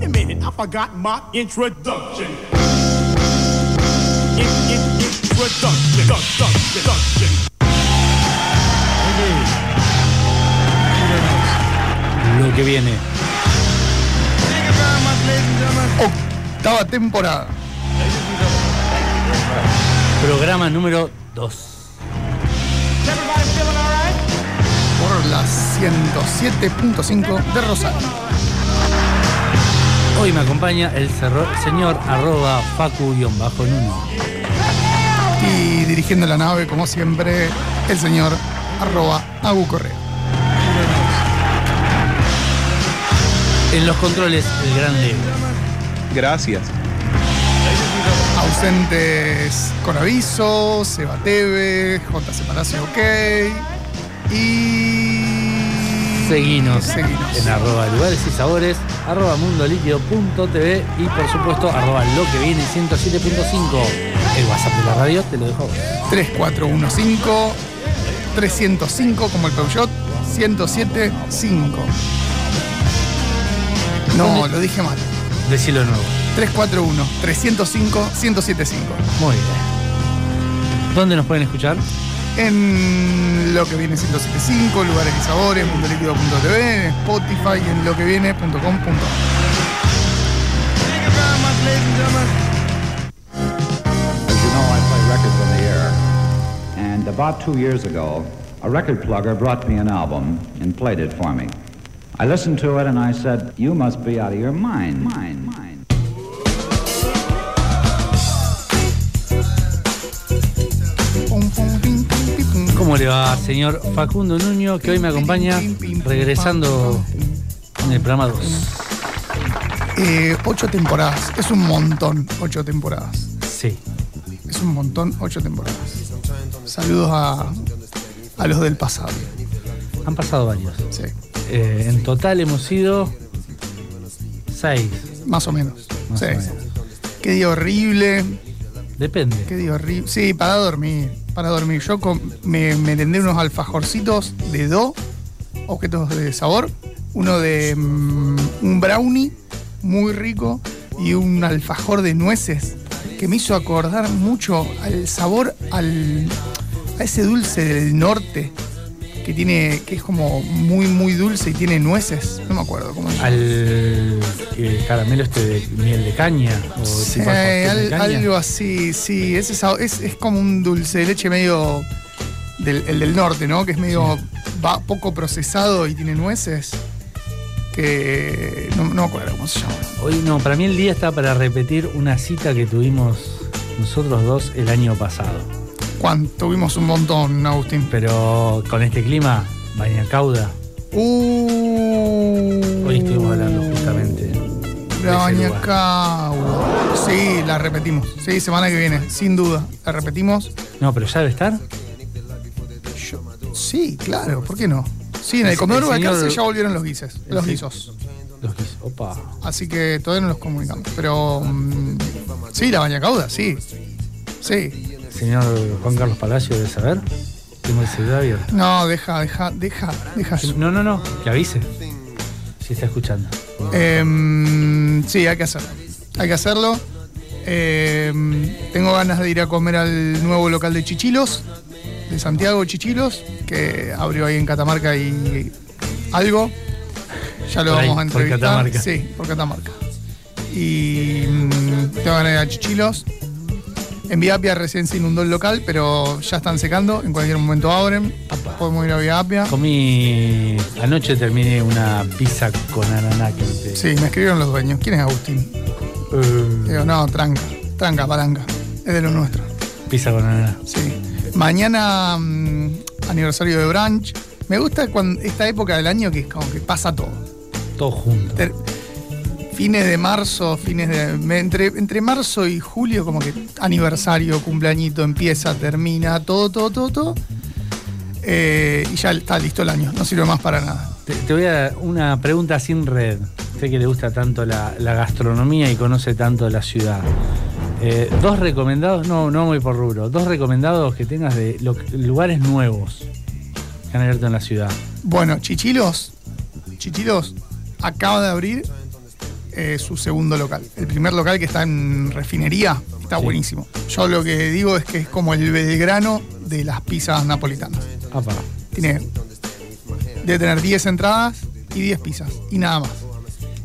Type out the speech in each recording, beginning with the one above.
wait a minute, I forgot my introduction. In, in, introduction. Introduction. Introduction. Lo que viene. Octava temporada. Programa número 2. Por la 107.5 de Rosario. Hoy me acompaña el cerro- señor arroba facu-nuno. Y dirigiendo la nave, como siempre, el señor arroba Agu Correa. En los controles, el gran Leo. Gracias. Ausentes con aviso, Seba Teve, JC Palacio OK. Y. Seguinos Seguinos. en arroba lugares y sabores, arroba mundoliquido.tv y por supuesto arroba lo que viene 107.5. El WhatsApp de la radio te lo dejo a vos. 3415 305 como el Peugeot 1075. No, lo dije mal. Decilo de nuevo. 341 305 1075. Muy bien. ¿Dónde nos pueden escuchar? En lo que viene 1075, lugares y sabores, mundoliquido.tv, en Spotify y en lo que viene.com.ar. As you know, I play records on the air. And about two years ago, a record plugger brought me an album and played it for me. I listened to it and I said, You must be out of your mind. Mind, mind. ¿Cómo le va, señor Facundo Nuño, que hoy me acompaña regresando en el programa 2? Eh, ocho temporadas. Es un montón, ocho temporadas. Sí. Es un montón, ocho temporadas. Saludos a, a los del pasado. Han pasado varios. Sí, Eh, en total hemos sido seis. más o menos. Más Sí. o menos. Qué día horrible. Depende. Qué día horrible. Sí, para dormir. Para dormir. Yo com- me merendé unos alfajorcitos de do, objetos de sabor. Uno de mm, un brownie muy rico y un alfajor de nueces que me hizo acordar mucho al sabor, al, a ese dulce del norte que tiene, que es como muy, muy dulce y tiene nueces. No me acuerdo cómo llama. Al eh, caramelo este de miel de caña. O Sí, tipo al pastel de al- caña. algo así, sí. Sabor- es, es como un dulce de leche medio del, el del norte, ¿no? Que es medio va- poco procesado y tiene nueces. Que no, no me acuerdo cómo se llama. Hoy no, para mí el día está para repetir una cita que tuvimos nosotros dos el año pasado. Juan, tuvimos un montón, Agustín. Pero con este clima, Bañacauda, Uh, hoy estuvimos hablando justamente. La lugar. Bañacagua. Sí, la repetimos. Sí, semana que viene, sin duda. La repetimos. No, pero ya debe estar. Yo- sí, claro, ¿por qué no? Sí, en el el de señor- ya volvieron los guises, los sí. guisos. Los guisos. Opa. Así que todavía no los comunicamos. Pero mm, sí, la bañacauda, sí. Sí. Señor Juan Carlos Palacio debe saber. Tengo el celular abierto. No, deja, deja, deja, deja. eso. No, no, no. Que avise. Si está escuchando. Em, sí, hay que hacerlo. Hay que hacerlo. Em, tengo ganas de ir a comer al nuevo local de Chichilos, de Santiago Chichilos, que abrió ahí en Catamarca y algo. Ya lo Por ahí, vamos a por entrevistar. Catamarca. Sí, por Catamarca. Y mm, tengo ganas de ir a Chichilos. En Viapia recién se inundó el local, pero ya están secando. En cualquier momento abren. Podemos ir a Viapia. Comí. Anoche terminé una pizza con ananá que pedí. Sí, me escribieron los dueños. ¿Quién es Agustín? Eh, Digo, no, tranca, tranca, palanca. Es de lo nuestro. pizza con ananá. Sí. Mañana, mm, aniversario de Branch. Me gusta cuando, esta época del año que es como que pasa todo. Todo junto. Ter- fines de marzo, fines de. Entre, entre marzo y julio, como que aniversario, cumpleañito, empieza, termina, todo, todo, todo, todo. Eh, y ya está listo el año. No sirve más para nada. Te, te voy a dar una pregunta sin red. Sé que le gusta tanto la, la gastronomía y conoce tanto la ciudad. Eh, dos recomendados, no, no voy por rubro, dos recomendados que tengas de lo- lugares nuevos que han abierto en la ciudad. Bueno, Chichilos. Chichilos acaba de abrir eh, su segundo local. El primer local que está en refinería está Sí. buenísimo. Yo lo que digo es que es como el Belgrano de las pizzas napolitanas. Apa. Tiene. Debe tener 10 entradas y 10 pizzas. Y nada más.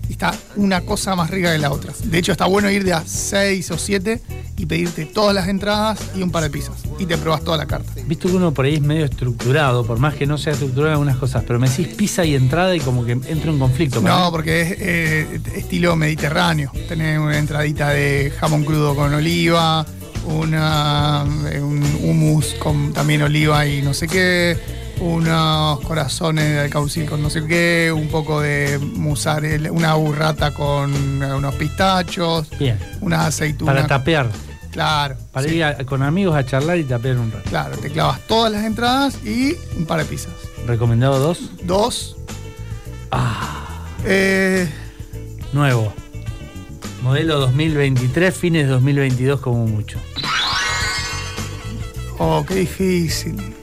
Y está una cosa más rica que la otra. De hecho, está bueno ir de a 6 o 7 y pedirte todas las entradas y un par de pizzas. Y te probas toda la carta. Visto que uno por ahí es medio estructurado, por más que no sea estructurado en algunas cosas, pero me decís pizza y entrada y como que entro en conflicto. No, mí. porque es eh, estilo mediterráneo. Tenés una entradita de jamón crudo con oliva, una, eh, un hummus con también oliva y no sé qué, unos corazones de alcaucil con no sé qué, un poco de mozzarella, una burrata con unos pistachos, Bien. unas aceitunas. Para tapear, Claro, para sí, ir a- con amigos a charlar y tapear un rato. claro, te clavas todas las entradas y un par de pizzas. Recomendado dos, Dos. Ah. Eh, nuevo. Modelo 2023, fines de 2022 como mucho. Oh, qué difícil.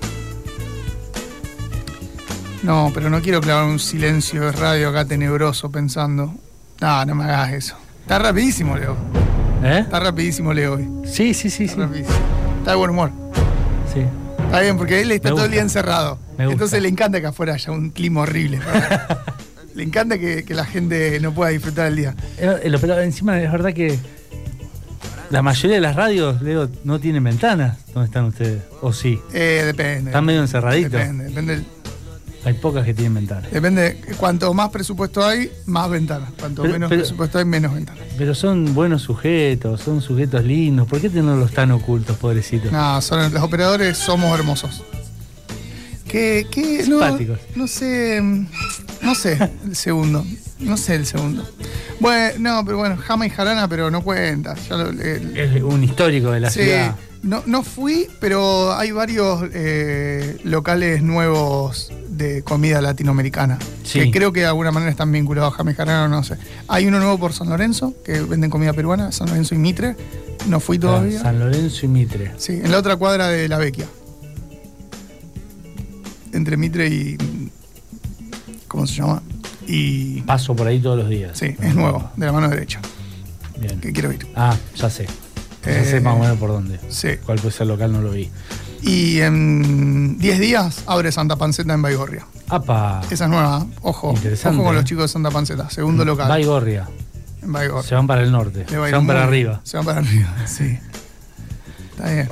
No, pero no quiero clavar un silencio de radio acá tenebroso pensando. No, no me hagas eso. Está rapidísimo, Leo. ¿Eh? Está rapidísimo, Leo, hoy. Sí, sí, sí, sí. Está rapidísimo. Está de buen humor. sí. Está bien, porque él está Me todo el gusta. día encerrado. Me gusta. Entonces le encanta que afuera haya un clima horrible. le encanta que, que la gente no pueda disfrutar el día. Eh, encima es verdad que la mayoría de las radios, Leo, no tienen ventanas. ¿Dónde están ustedes? ¿O sí? Eh, depende. Están medio encerraditos. Depende, depende. Hay pocas que tienen ventanas. Depende. Cuanto más presupuesto hay, más ventanas. Cuanto Pero- menos pero- presupuesto hay, menos ventanas. Pero son buenos sujetos, son sujetos lindos. ¿Por qué tenerlos tan ocultos, pobrecitos? No, son, los operadores somos hermosos. ¿Qué, qué? Simpáticos. no sé. No sé el segundo. No sé el segundo. Bueno, no, pero bueno, Jama y Jarana, pero no cuenta. Ya lo- el- Es un histórico de la sí, ciudad. No, no fui, pero hay varios eh, locales nuevos de comida latinoamericana. Sí. Que creo que de alguna manera están vinculados a Jarana, no sé. Hay uno nuevo por San Lorenzo, que venden comida peruana, San Lorenzo y Mitre. No fui todavía. San Lorenzo y Mitre. Sí, en la otra cuadra de la Vecchia. Entre Mitre y. ¿Cómo se llama? Y. Paso por ahí todos los días. Sí, es nuevo, de la mano derecha. Bien. Que quiero ir. Ah, ya sé. Ya Eh, sé más o menos por dónde. Sí. ¿Cuál puede ser el local? No lo vi. Y en 10 días abre Santa Panceta en Baigorria. ¡Apa! Esa es nueva, ¿eh? ojo. Interesante, Ojo con eh. los chicos de Santa Panceta. Segundo local. Baigorria. en Baigorria. Se van para el norte. Se van para arriba. Se van para arriba, sí. Está bien.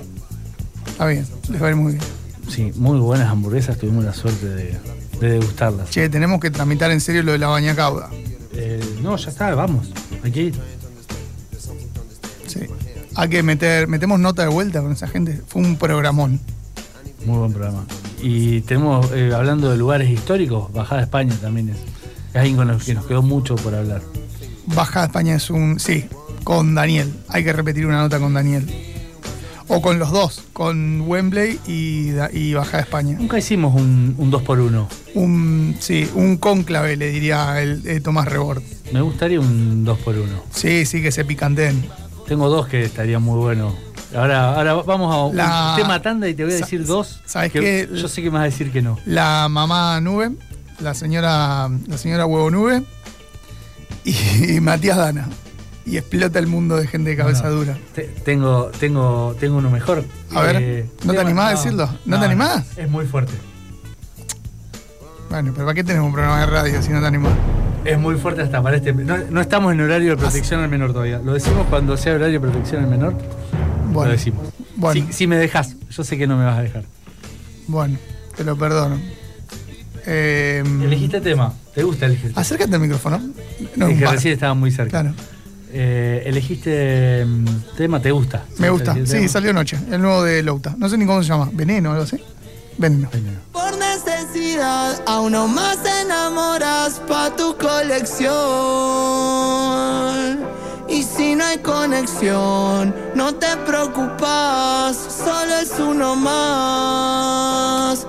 Está bien, les va a ir muy bien. Sí, muy buenas hamburguesas. Tuvimos la suerte de, de degustarlas. Che, tenemos que tramitar en serio lo de la baña cauda. Eh, no, ya está, vamos. Hay que ir. Hay que meter, metemos nota de vuelta con esa gente. Fue un programón. Muy buen programa. Y tenemos, eh, hablando de lugares históricos, Bajada España también es, es alguien con el que nos quedó mucho por hablar. Baja de España es un. Sí, con Daniel. Hay que repetir una nota con Daniel. O con los dos, con Wembley y, y Baja de España. Nunca hicimos un, un 2 por 1 Un, sí, un cónclave, le diría el, eh, Tomás Rebord. Me gustaría un 2 por 1 Sí, sí, que se picanteen. Tengo dos que estarían muy buenos. Ahora, ahora vamos a un La- tema tanda y te voy a decir dos. ¿sabes que qué? Yo sé que me vas a decir que no. La mamá Nube, la señora, la señora Huevo Nube y, Matías Dana. Y explota el mundo de gente de cabeza No, dura. Te- tengo, tengo, tengo uno mejor. Eh, A ver, ¿no te animás a decirlo? ¿No te animás? Es muy fuerte. Bueno, pero ¿para qué tenemos un programa de radio si no te animás? Es muy fuerte hasta para este. No, no estamos en horario de protección al menor todavía. Lo decimos cuando sea horario de protección al menor. Bueno, Lo decimos. Bueno. Si, si me dejas, yo sé que no me vas a dejar. bueno, te lo perdono. Eh, Elegiste tema. ¿Te gusta elegir? Acércate al micrófono. No, es que recién estaba muy cerca. Claro. Eh, elegiste mm, tema, ¿te gusta? Me gusta. ¿Elegiste Sí, tema? salió anoche. El nuevo de Louta. No sé ni cómo se llama. Veneno o algo así. Por necesidad, a uno más enamoras pa' tu colección. Y si no hay conexión, no te preocupas, solo es uno más.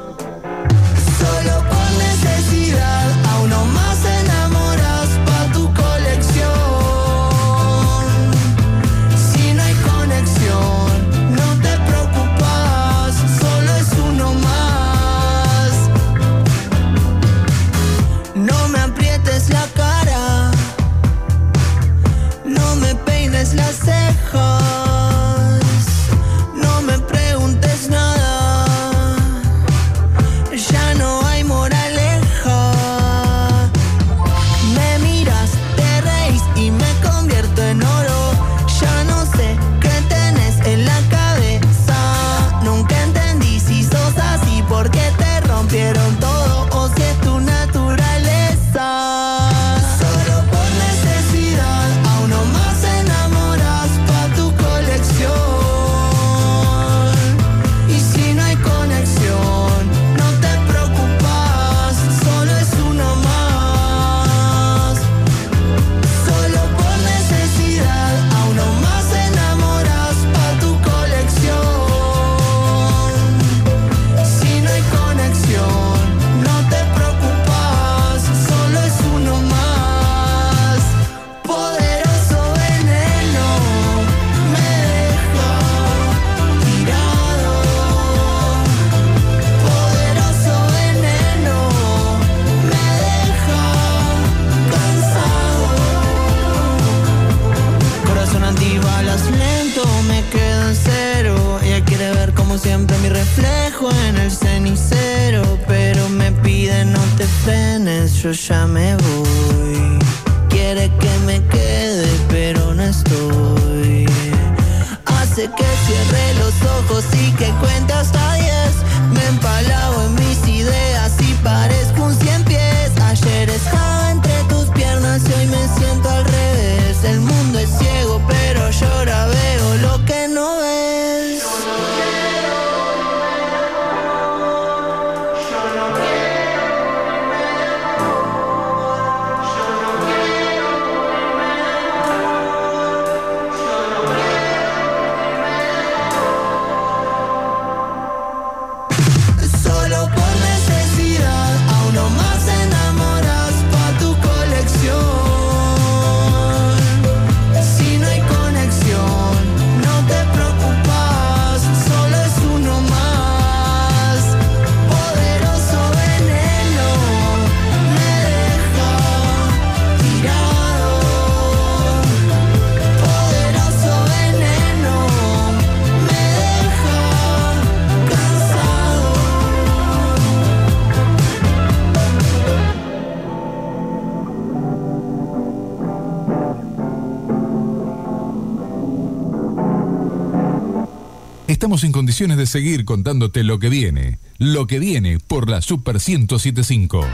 Condiciones de seguir contándote lo que viene. Lo que viene por la Super 1075.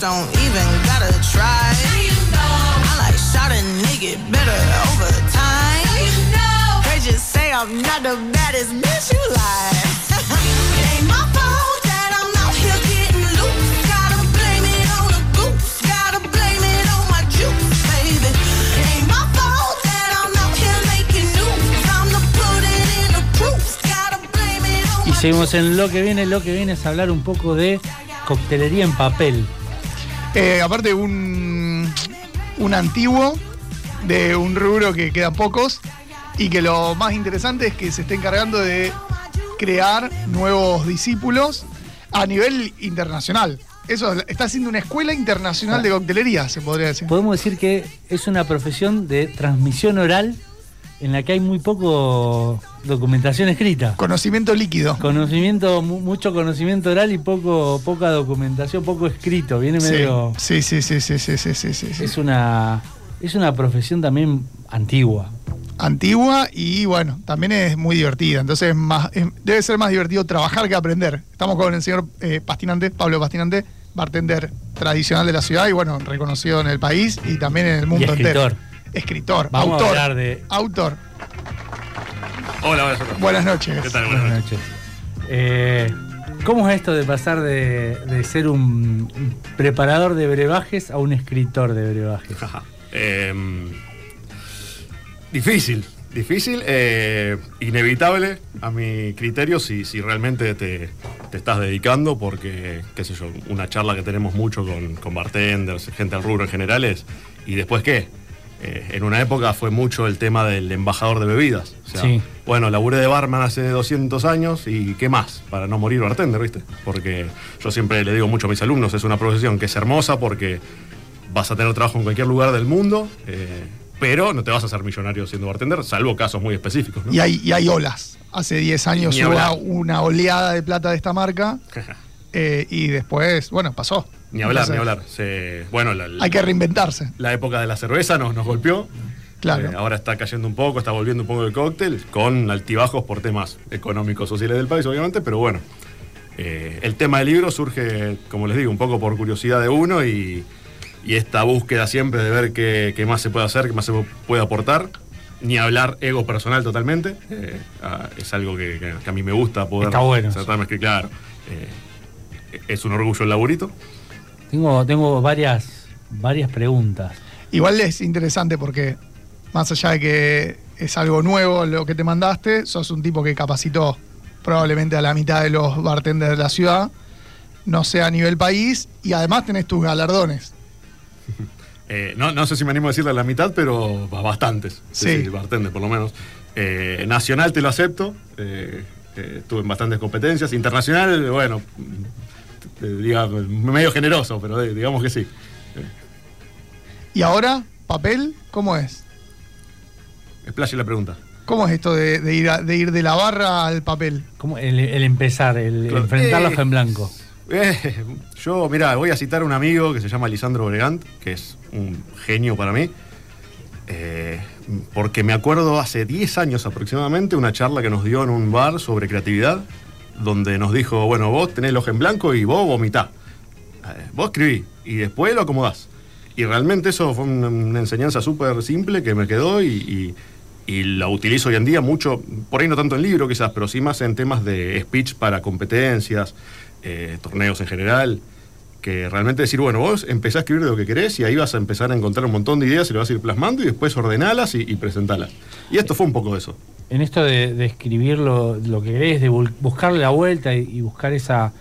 Don't even gotta try. I like shot a nigga better over time. They just say I'm not the baddest bitch you like. it ain't my fault that I'm out here getting loose. Gotta blame it on the goose. Gotta blame it on my juice, baby. It ain't my fault that I'm out here making news. To put it in the proof. Gotta blame it on Y my seguimos en lo que viene. Lo que viene es hablar un poco de coctelería en papel. Eh, aparte, un, un antiguo de un rubro que quedan pocos y que lo más interesante es que se está encargando de crear nuevos discípulos a nivel internacional. Eso está haciendo una escuela internacional de coctelería, se podría decir. Podemos decir que es una profesión de transmisión oral en la que hay muy poco documentación escrita. Conocimiento líquido. Conocimiento, mucho conocimiento oral y poco, poca documentación, poco escrito. Viene medio. Sí, sí, sí, sí, sí, sí, sí, sí. Es una. Es una profesión también antigua. Antigua y bueno, también es muy divertida. Entonces más, es, debe ser más divertido trabajar que aprender. Estamos con el señor eh, Pablo Pastinante, bartender tradicional de la ciudad y bueno, reconocido en el país y también en el mundo y escritor. entero. Escritor, Vamos a autor. hablar de- Autor. Hola, buenas noches. Buenas noches. ¿Qué tal? Buenas Buenas noches. noches. Eh, ¿Cómo es esto de pasar de, de ser un preparador de brebajes a un escritor de brebajes? Em, difícil, difícil, eh, inevitable a mi criterio si, si realmente te, te estás dedicando, porque, qué sé yo, una charla que tenemos mucho con, con bartenders, gente del rubro en general es, ¿y después qué? Eh, en una época fue mucho el tema del embajador de bebidas. O sea, Sí. Bueno, laburé de barman hace 200 años y ¿qué más? Para no morir bartender, ¿viste? Porque yo siempre le digo mucho a mis alumnos, es una profesión que es hermosa porque vas a tener trabajo en cualquier lugar del mundo, eh, pero no te vas a hacer millonario siendo bartender, salvo casos muy específicos. ¿no? Y hay, y hay olas. Hace 10 años hubo una oleada de plata de esta marca eh, y después, bueno, pasó. Ni hablar, Entonces, ni hablar. Se- bueno, la, Hay que reinventarse. la época de la cerveza nos, nos golpeó. Claro. Eh, ahora está cayendo un poco, está volviendo un poco el cóctel, con altibajos por temas económicos, sociales del país, obviamente, pero bueno. eh, el tema del libro surge, como les digo, un poco por curiosidad de uno y, y esta búsqueda siempre de ver qué, qué más se puede hacer, qué más se puede aportar. Ni hablar ego personal totalmente. eh, ah, es algo que, a mí me gusta poder Está bueno tratarme que claro. eh, es un orgullo el laburito. Tengo, tengo varias, varias preguntas. Igual es interesante porque, más allá de que es algo nuevo lo que te mandaste, sos un tipo que capacitó probablemente a la mitad de los bartenders de la ciudad, no sé a nivel país, y además tenés tus galardones. Eh, no, no sé si me animo a decirle a la mitad, pero bastantes. Sí. bartender, por lo menos. Eh, nacional te lo acepto. eh, eh, estuve en bastantes competencias. Internacional, bueno, eh, diga, medio generoso, pero eh, digamos que sí. Y ahora, papel, ¿cómo es? Explaye la pregunta. ¿Cómo es esto de, de ir, a- de ir de la barra al papel? ¿Cómo? El, el empezar, el Claro. enfrentar la Eh, en blanco. Eh, yo, mira, voy a citar a un amigo que se llama Lisandro Bregant, que es un genio para mí. eh, porque me acuerdo hace 10 años aproximadamente una charla que nos dio en un bar sobre creatividad, donde nos dijo, bueno, vos tenés el ojo en blanco y vos vomitá. Eh, vos escribí y después lo acomodás. Y realmente eso fue una, enseñanza súper simple que me quedó y la utilizo hoy en día mucho, por ahí no tanto en libro quizás, pero sí más en temas de speech para competencias, eh, torneos en general, que realmente decir, bueno, vos empezás a escribir de lo que querés y ahí vas a empezar a encontrar un montón de ideas y lo vas a ir plasmando y después ordenalas y, y presentalas. Y esto fue un poco de eso. En esto de, de escribir lo, lo que querés, de buscarle la vuelta y, y buscar esa,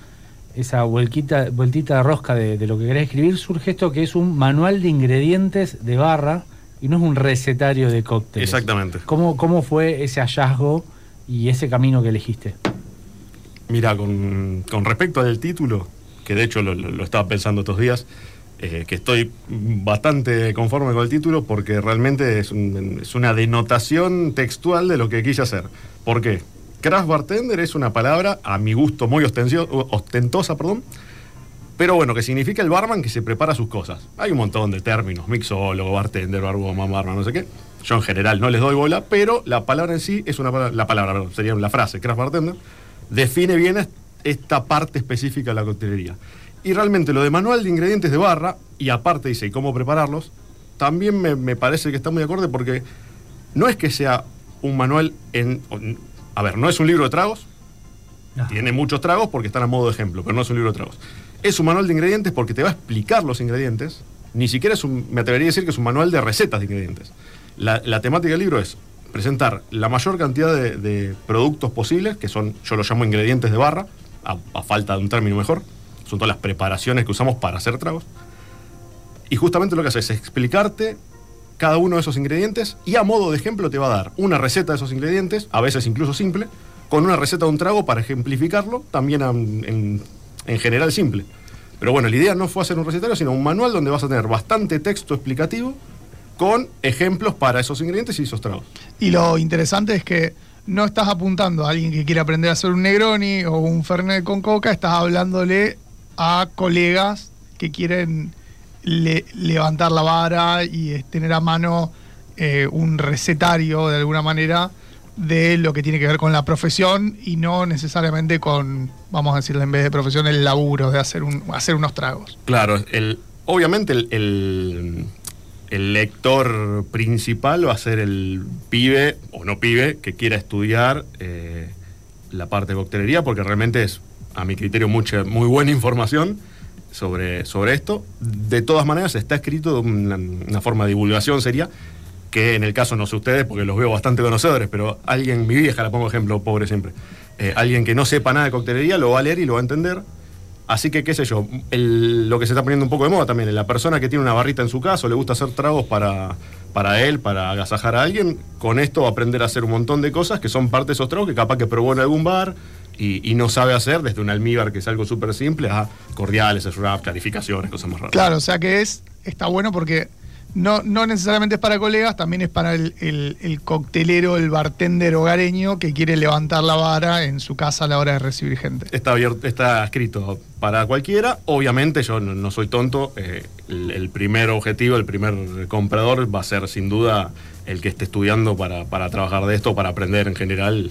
esa vuelquita, vueltita de rosca de, de lo que querés escribir, surge esto que es un manual de ingredientes de barra y no es un recetario de cócteles. Exactamente. ¿Cómo, ¿Cómo fue ese hallazgo y ese camino que elegiste? Mira, con, con respecto al título, que de hecho lo, estaba pensando estos días, eh, que estoy bastante conforme con el título porque realmente es, es una denotación textual de lo que quise hacer. ¿Por qué? Craft bartender es una palabra, a mi gusto, muy ostentosa, perdón, pero bueno, que significa el barman que se prepara sus cosas. Hay un montón de términos, mixólogo, bartender, barwoman, barman, no sé qué. Yo en general no les doy bola, pero la palabra en sí es una palabra, la palabra, perdón, sería la frase, craft bartender, define bien esta parte específica de la coctelería. Y realmente lo de manual de ingredientes de barra, y aparte dice, ¿y cómo prepararlos? También me, me parece que está muy acorde porque no es que sea un manual en... A ver, no es un libro de tragos, tiene muchos tragos porque están a modo de ejemplo, pero no es un libro de tragos. Es un manual de ingredientes porque te va a explicar los ingredientes. Ni siquiera es un, me atrevería a decir que es un manual de recetas de ingredientes. La, la temática del libro es presentar la mayor cantidad de, de productos posibles, que son, yo los llamo ingredientes de barra, a, falta de un término mejor. Son todas las preparaciones que usamos para hacer tragos. Y justamente lo que hace es explicarte cada uno de esos ingredientes y a modo de ejemplo te va a dar una receta de esos ingredientes, a veces incluso simple, con una receta de un trago para ejemplificarlo, también am- en, en general simple. Pero bueno, la idea no fue hacer un recetario, sino un manual donde vas a tener bastante texto explicativo con ejemplos para esos ingredientes y esos tragos. Y lo interesante es que no estás apuntando a alguien que quiere aprender a hacer un Negroni o un Fernet con coca, estás hablándole a colegas que quieren le- levantar la vara y tener a mano eh, un recetario de alguna manera de lo que tiene que ver con la profesión y no necesariamente con, vamos a decirle en vez de profesión, el laburo de hacer, un, hacer unos tragos. Claro, el, obviamente el- el lector principal va a ser el pibe o no pibe que quiera estudiar eh, la parte de coctelería, porque realmente es, a mi criterio, mucha, muy buena información sobre, sobre esto. De todas maneras, está escrito de una, forma de divulgación sería que en el caso, no sé ustedes, porque los veo bastante conocedores, pero alguien, mi vieja la pongo ejemplo, pobre siempre, eh, alguien que no sepa nada de coctelería lo va a leer y lo va a entender. Así que, qué sé yo, lo que se está poniendo un poco de moda también, la persona que tiene una barrita en su casa o le gusta hacer tragos para, para él, para agasajar a alguien, con esto va a aprender a hacer un montón de cosas que son parte de esos tragos que capaz que probó en algún bar y, no sabe hacer, desde un almíbar que es algo súper simple, a cordiales, wraps, clarificaciones, cosas más raras. Claro, o sea que es, está bueno porque no, no necesariamente es para colegas, también es para el, el- el coctelero, el bartender hogareño que quiere levantar la vara en su casa a la hora de recibir gente. Está, abierto, está escrito para cualquiera. Obviamente, yo no, no soy tonto. eh, el, el primer objetivo, el primer comprador va a ser sin duda el que esté estudiando para, para trabajar de esto, para aprender en general.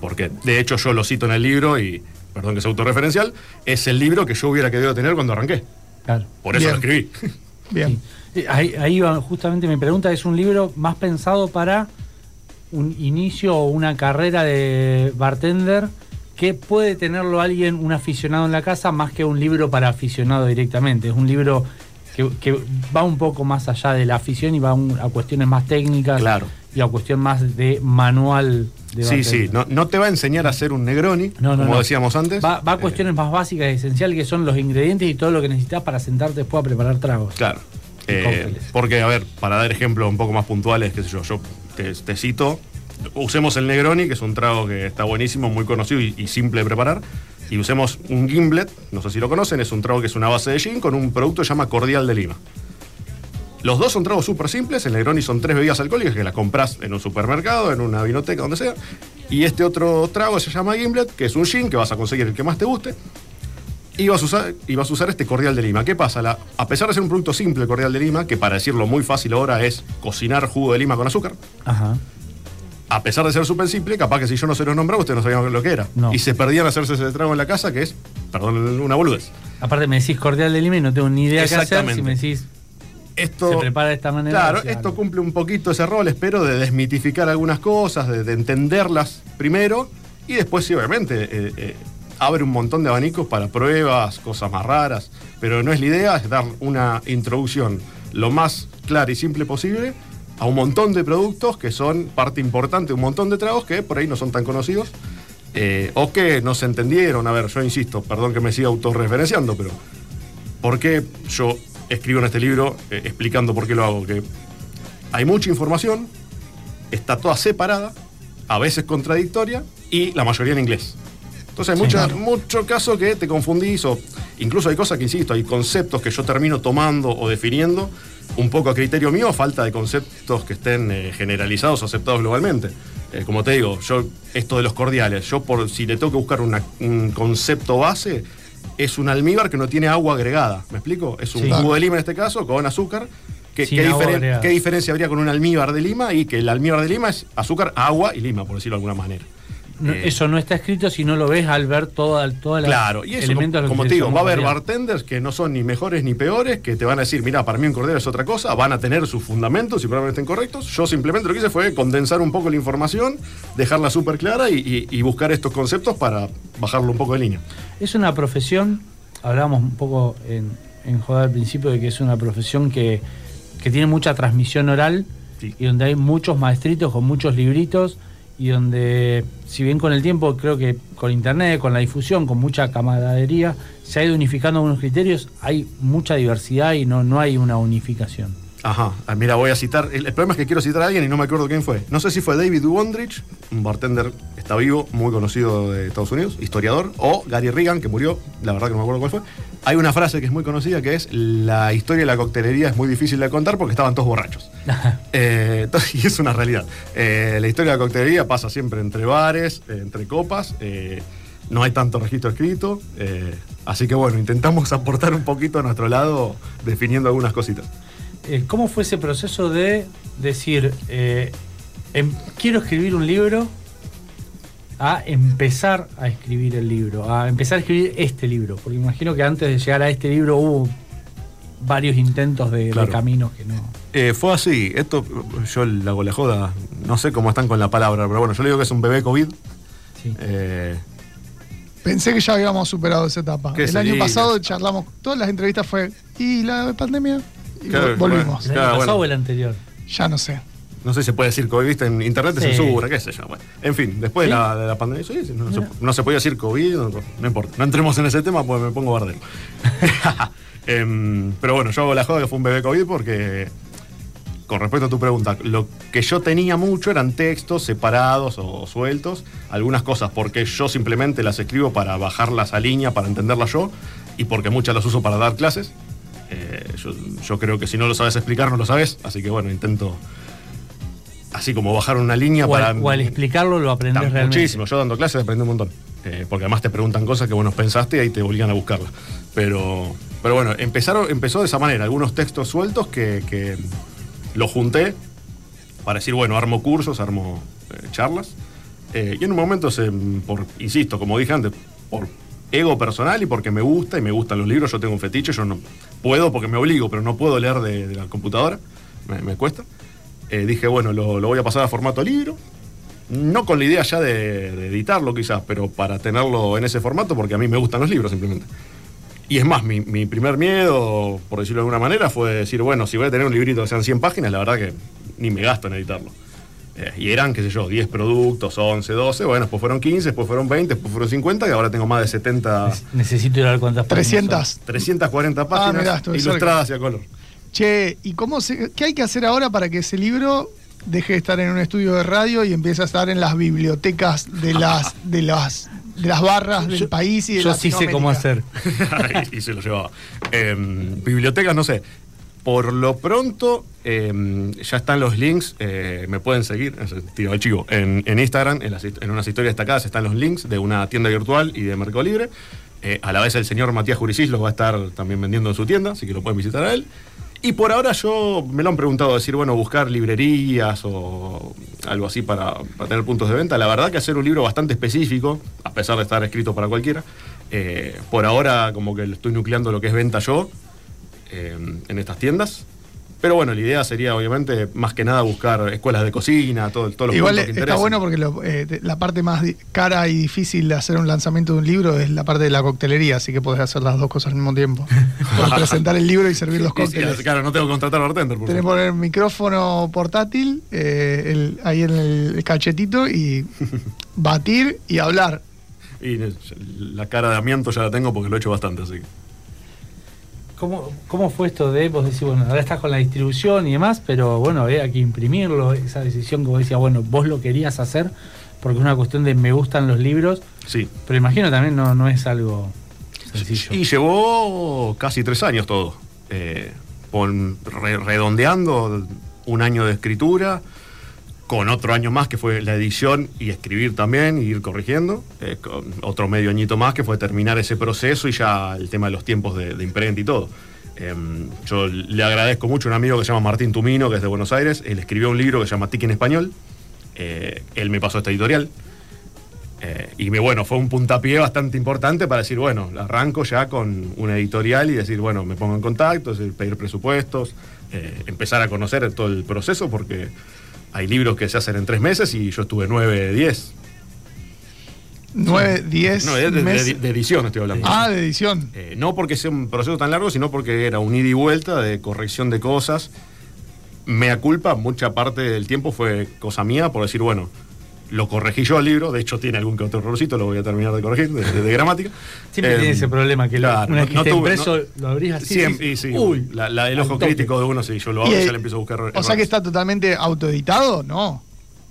Porque de hecho yo lo cito en el libro y, perdón que sea autorreferencial, es el libro que yo hubiera querido tener cuando arranqué. Claro. Por eso Bien. lo escribí. Bien. Eh, Ahí, ahí va justamente mi pregunta, es un libro más pensado para un inicio o una carrera de bartender que puede tenerlo alguien, un aficionado en la casa, más que un libro para aficionado directamente. Es un libro que, que va un poco más allá de la afición y va un- a cuestiones más técnicas Claro. Y a cuestión más de manual de Sí, sí, no, no te va a enseñar a hacer un Negroni, No, no, como decíamos antes. Va, va a Eh, cuestiones más básicas y esenciales que son los ingredientes y todo lo que necesitas para sentarte después a preparar tragos. Claro. Eh, porque, a ver, para dar ejemplos un poco más puntuales, qué sé yo, yo te, te cito, usemos el Negroni, que es un trago que está buenísimo, muy conocido y, y simple de preparar, y usemos un Gimlet, no sé si lo conocen, es un trago que es una base de gin con un producto que se llama Cordial de Lima. Los dos son tragos súper simples, el Negroni son tres bebidas alcohólicas que las compras en un supermercado, en una vinoteca, donde sea, y este otro trago se llama Gimlet, que es un gin que vas a conseguir el que más te guste, y vas a usar, y vas a usar este cordial de lima. ¿Qué pasa? La- a pesar de ser un producto simple, el cordial de lima, que para decirlo muy fácil ahora es cocinar jugo de lima con azúcar, Ajá. a pesar de ser súper simple, capaz que si yo no se los nombraba, ustedes no sabían lo que era. No. Y se perdían hacerse ese trago en la casa, que es, perdón, una boludez. Aparte me decís cordial de lima y no tengo ni idea qué hacer. Si me decís Esto, se prepara de esta manera. Claro, esto cumple un poquito ese rol, espero, de desmitificar algunas cosas, de, de entenderlas primero, y después sí, obviamente, eh, eh, abre un montón de abanicos para pruebas, cosas más raras, pero no es la idea, es dar una introducción lo más clara y simple posible a un montón de productos que son parte importante un montón de tragos que por ahí no son tan conocidos. eh, o que no se entendieron. A ver, yo insisto, perdón que me siga autorreferenciando, pero ¿Por qué yo escribo en este libro eh, explicando por qué lo hago? Que hay mucha información, está toda separada, a veces contradictoria, y la mayoría en inglés. Entonces hay Sí, mucha- claro. mucho caso que te confundís, o incluso hay cosas que, insisto, hay conceptos que yo termino tomando o definiendo un poco a criterio mío, a falta de conceptos que estén eh, generalizados o aceptados globalmente. Eh, como te digo, yo, esto de los cordiales, yo por si le tengo que buscar una- un concepto base, es un almíbar que no tiene agua agregada. ¿Me explico? Es un Sí. jugo de lima en este caso, con azúcar. ¿Qué, diferen- qué diferencia habría con un almíbar de lima? Y que el almíbar de lima es azúcar, agua y lima, por decirlo de alguna manera. No- Eh, eso no está escrito si no lo ves al ver toda, toda la Claro, y eso, como, como te digo, va a haber bartenders que no son ni mejores ni peores, que te van a decir, mira, para mí un cordero es otra cosa, van a tener sus fundamentos y probablemente estén correctos. Yo simplemente lo que hice fue condensar un poco la información, dejarla súper clara y, y- y buscar estos conceptos para bajarlo un poco de línea. Es una profesión, hablábamos un poco en, en Joda al principio de que es una profesión que, que tiene mucha transmisión oral Sí. y donde hay muchos maestritos con muchos libritos y donde, si bien con el tiempo, creo que con internet, con la difusión, con mucha camaradería, se ha ido unificando algunos criterios, hay mucha diversidad y no, no hay una unificación. Ajá, ah, mira, voy a citar. El, el problema es que quiero citar a alguien y no me acuerdo quién fue. No sé si fue David Wondrich, un bartender que está vivo, muy conocido de Estados Unidos, historiador, o Gary Reagan, que murió, la verdad que no me acuerdo cuál fue. Hay una frase que es muy conocida que es: La historia de la coctelería es muy difícil de contar porque estaban todos borrachos. Eh, entonces, y es una realidad. Eh, la historia de la coctelería pasa siempre entre bares, eh, entre copas. eh, no hay tanto registro escrito. eh, así que bueno, intentamos aportar un poquito a nuestro lado definiendo algunas cositas. Eh, ¿Cómo fue ese proceso de decir, eh, em- quiero escribir un libro, a empezar a escribir el libro, a empezar a escribir este libro? Porque imagino que antes de llegar a este libro hubo varios intentos de, de Claro. caminos que no. Eh, fue así, esto yo le hago la joda, no sé cómo están con la palabra, pero bueno, yo le digo que es un bebé COVID. Sí. Eh, Pensé que ya habíamos superado esa etapa. El año pasado charlamos, todas las entrevistas fue, ¿y la pandemia? Claro, volvimos. ¿El Claro, pasado bueno. o el anterior? Ya no sé. no sé si se puede decir COVID, viste, en internet te Sí. censura, qué sé yo. Bueno, en fin, después ¿Sí? de, la, de la pandemia, sí, sí, no, se, no se podía decir COVID, no, no importa. No entremos en ese tema porque me pongo bardero. Em, pero bueno, yo hago la joda que fue un bebé COVID porque, con respecto a tu pregunta, lo que yo tenía mucho eran textos separados o sueltos, algunas cosas porque yo simplemente las escribo para bajarlas a línea, para entenderlas yo, y porque muchas las uso para dar clases. Eh, yo, yo creo que si no lo sabes explicar, no lo sabes, así que bueno, intento así como bajar una línea O para... al, o al explicarlo lo aprendes realmente. Muchísimo, yo dando clases aprendí un montón. Eh, porque además te preguntan cosas que vos no pensaste y ahí te obligan a buscarlas. Pero, pero bueno, empezaron, empezó de esa manera, algunos textos sueltos que, que los junté para decir, bueno, armo cursos, armo eh, charlas. Y en un momento, se, por, insisto, como dije antes, por ego personal y porque me gusta y me gustan los libros, yo tengo un fetiche, yo no puedo porque me obligo, pero no puedo leer de, la computadora, me, cuesta. Eh, dije, bueno, lo, lo voy a pasar a formato libro. no con la idea ya de, de editarlo quizás, pero para tenerlo en ese formato, porque a mí me gustan los libros simplemente. Y es más, mi, mi primer miedo, por decirlo de alguna manera, fue decir, bueno, si voy a tener un librito que sean 100 páginas, la verdad que ni me gasto en editarlo. Eh, y eran, qué sé yo, 10 productos, 11, 12, bueno, después fueron 15, después fueron 20, después fueron 50, y ahora tengo más de 70, Necesito ir a ver cuántas páginas 300. 340 páginas Ah, mirá, ilustradas y a color. Che, ¿y cómo se, qué hay que hacer ahora para que ese libro deje de estar en un estudio de radio y empiece a estar en las bibliotecas de las de las de las barras del país y de Yo sí sé cómo hacer. Y, y se lo llevaba. Em, bibliotecas, no sé. Por lo pronto, em, ya están los links, eh, me pueden seguir, tiro el chivo, en, Instagram, en, las en unas historias destacadas están los links de una tienda virtual y de Mercado Libre. Eh, a la vez el señor Matías Juricis lo va a estar también vendiendo en su tienda, así que lo pueden visitar a él. Y por ahora yo me lo han preguntado, decir, bueno, buscar librerías o algo así para, tener puntos de venta. La verdad que hacer un libro bastante específico, a pesar de estar escrito para cualquiera, eh, por ahora como que estoy nucleando lo que es venta yo eh, en estas tiendas. Pero bueno, la idea sería obviamente más que nada buscar escuelas de cocina, todo, todos los Igual que está bueno porque lo- eh, la parte más cara y difícil de hacer un lanzamiento de un libro es la parte de la coctelería, así que podés hacer las dos cosas al mismo tiempo. Podés presentar el libro y servir los sí, cócteles. claro, no tengo que contratar bartender. Por Tenés que poner micrófono portátil eh, el- ahí en el cachetito y batir y hablar. Y eh, la cara de amianto ya la tengo porque lo he hecho bastante, así que. ¿Cómo, ¿Cómo fue esto de vos decís, bueno, ahora estás con la distribución y demás, pero bueno, había que imprimirlo, esa decisión que vos decías, bueno, vos lo querías hacer porque es una cuestión de me gustan los libros, Sí. pero imagino también no, no es algo sencillo. Y llevó casi tres años todo. Eh, con- re- redondeando un año de escritura, con otro año más que fue la edición y escribir también, y ir corrigiendo, eh, otro medio añito más que fue terminar ese proceso y ya el tema de los tiempos de, de imprenta y todo. Eh, yo le agradezco mucho a un amigo que se llama Martín Tumino, que es de Buenos Aires, él escribió un libro que se llama Tiki en Español, Eh, él me pasó esta editorial, eh, y me, bueno, fue un puntapié bastante importante para decir, bueno, arranco ya con una editorial y decir, bueno, me pongo en contacto, decir, pedir presupuestos, empezar a conocer todo el proceso, porque hay libros que se hacen en tres meses y yo estuve nueve, diez. 9, 10 No, de, de- meses. de edición estoy hablando. Ah, de edición. Eh, no porque sea un proceso tan largo, sino porque era un ida y vuelta de corrección de cosas. Mea culpa, mucha parte del tiempo fue cosa mía por decir, bueno, lo corregí yo el libro, de hecho tiene algún que otro errorcito, lo voy a terminar de corregir, de, de- de gramática. Siempre Eh, tiene ese problema que lo- una no- vez que no esté tuve- impreso, no- lo abrís así. Siempre, y sí, uy, la, la- el al ojo crítico de uno, si yo lo abro Y, y eh, ya le empiezo a buscar errores. O sea que está totalmente autoeditado, ¿no?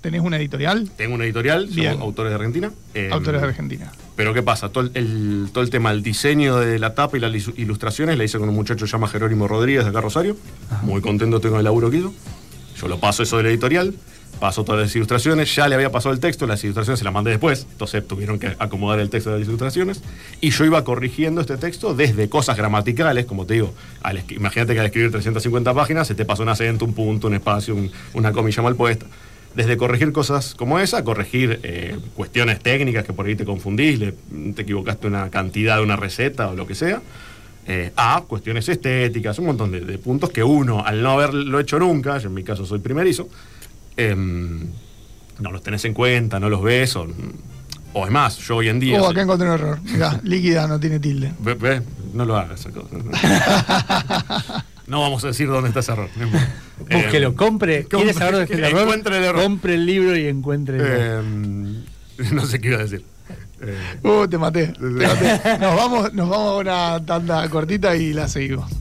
¿Tenés una editorial? Tengo una editorial, Bien. somos autores de Argentina. eh, Autores de Argentina. Pero ¿qué pasa? Todo el, el- todo el tema, el diseño de la tapa y las ilu- ilustraciones la hice con un muchacho que se llama Jerónimo Rodríguez de acá Rosario. Muy contento con el laburo que hizo. Yo lo paso eso de la editorial, paso todas las ilustraciones, ya le había pasado el texto, las ilustraciones se las mandé después, entonces tuvieron que acomodar el texto de las ilustraciones. Y yo iba corrigiendo este texto desde cosas gramaticales, como te digo, al imagínate que al escribir 350 páginas se te pasa un acento, un punto, un espacio, un- una comilla mal puesta desde corregir cosas como esa, corregir eh, cuestiones técnicas que por ahí te confundís, le- te equivocaste una cantidad de una receta o lo que sea, eh, a cuestiones estéticas, un montón de, de puntos que uno, al no haberlo hecho nunca, yo en mi caso soy primerizo, em, no los tenés en cuenta, no los ves, o, o es más, yo hoy en día... Oh, soy- acá encontré un error. Mirá, líquida no tiene tilde. Ve, ve, no lo hagas. No vamos a decir dónde está ese error. no importa. Búsquelo, Em, compre. ¿Quiere compre, saber dónde está el error? encuentre el error. Compre el libro y encuentre el error. Eh, no sé qué iba a decir. Eh, Uh, te maté. te maté. Nos vamos, nos vamos a una tanda cortita y la seguimos.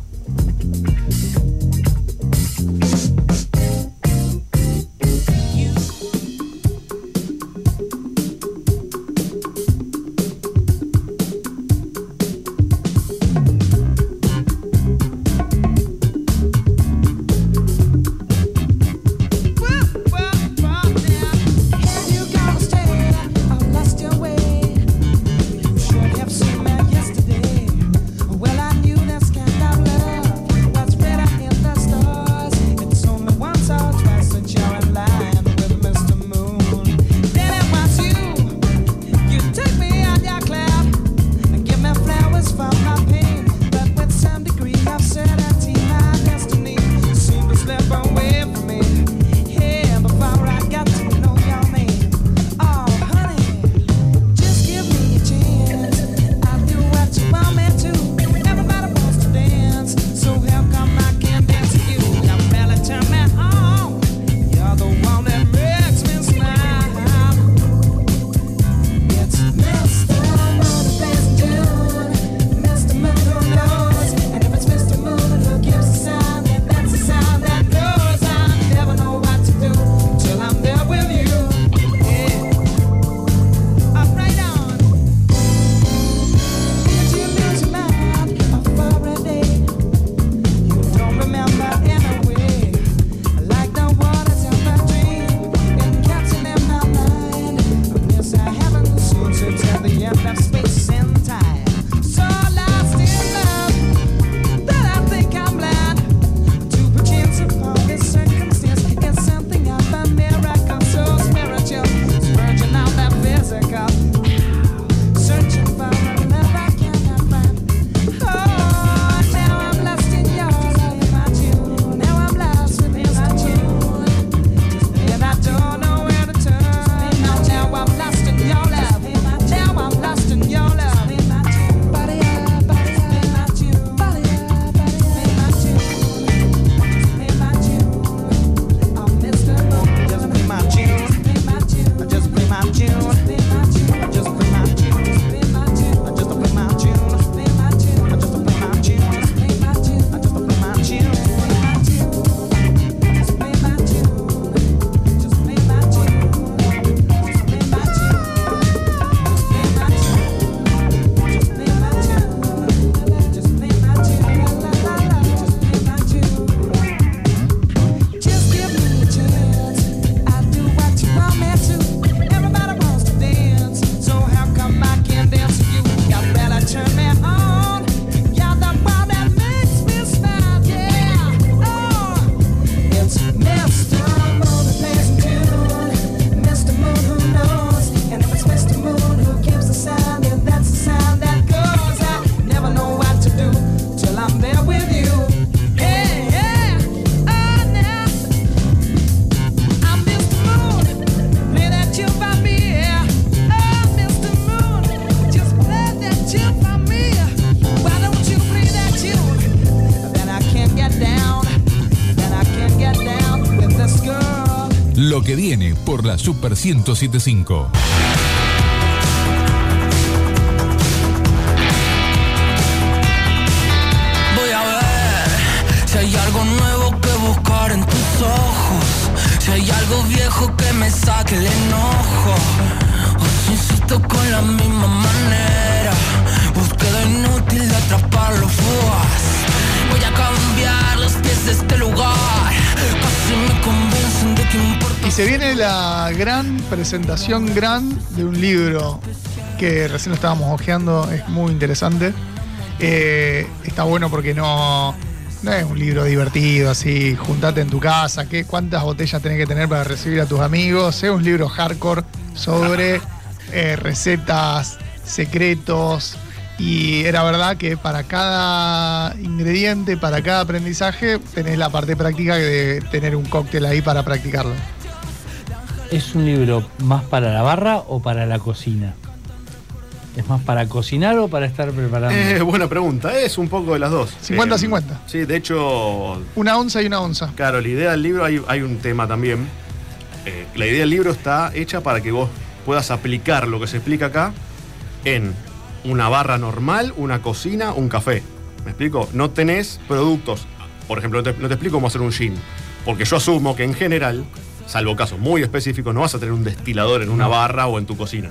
Lo que viene por la Super 1075. Voy a ver si hay algo nuevo que buscar en tus ojos. Si hay algo viejo que me saque el enojo. O si insisto con la misma manera. Búsqueda inútil de atrapar los fugaz. Voy a cambiar los pies de este lugar. Casi me convencen de que importa. Y se viene la gran presentación gran de un libro que recién lo estábamos hojeando, es muy interesante. Eh, está bueno porque no, es un libro divertido, así, juntate en tu casa, ¿qué, cuántas botellas tenés que tener para recibir a tus amigos. Es un libro hardcore sobre eh, recetas, secretos. Y era verdad que para cada ingrediente, para cada aprendizaje, tenés la parte práctica de tener un cóctel ahí para practicarlo. ¿Es un libro más para la barra o para la cocina? ¿Es más para cocinar o para estar preparando? Eh, buena pregunta, es un poco de las dos. 50-50. Eh, sí, de hecho, Una onza y una onza. claro, la idea del libro, hay, hay un tema también. Eh, la idea del libro está hecha para que vos puedas aplicar lo que se explica acá en una barra normal, una cocina, un café. ¿Me explico? No tenés productos. Por ejemplo, no te, no te explico cómo hacer un gin. Porque yo asumo que en general, salvo casos muy específicos, no vas a tener un destilador en una barra o en tu cocina.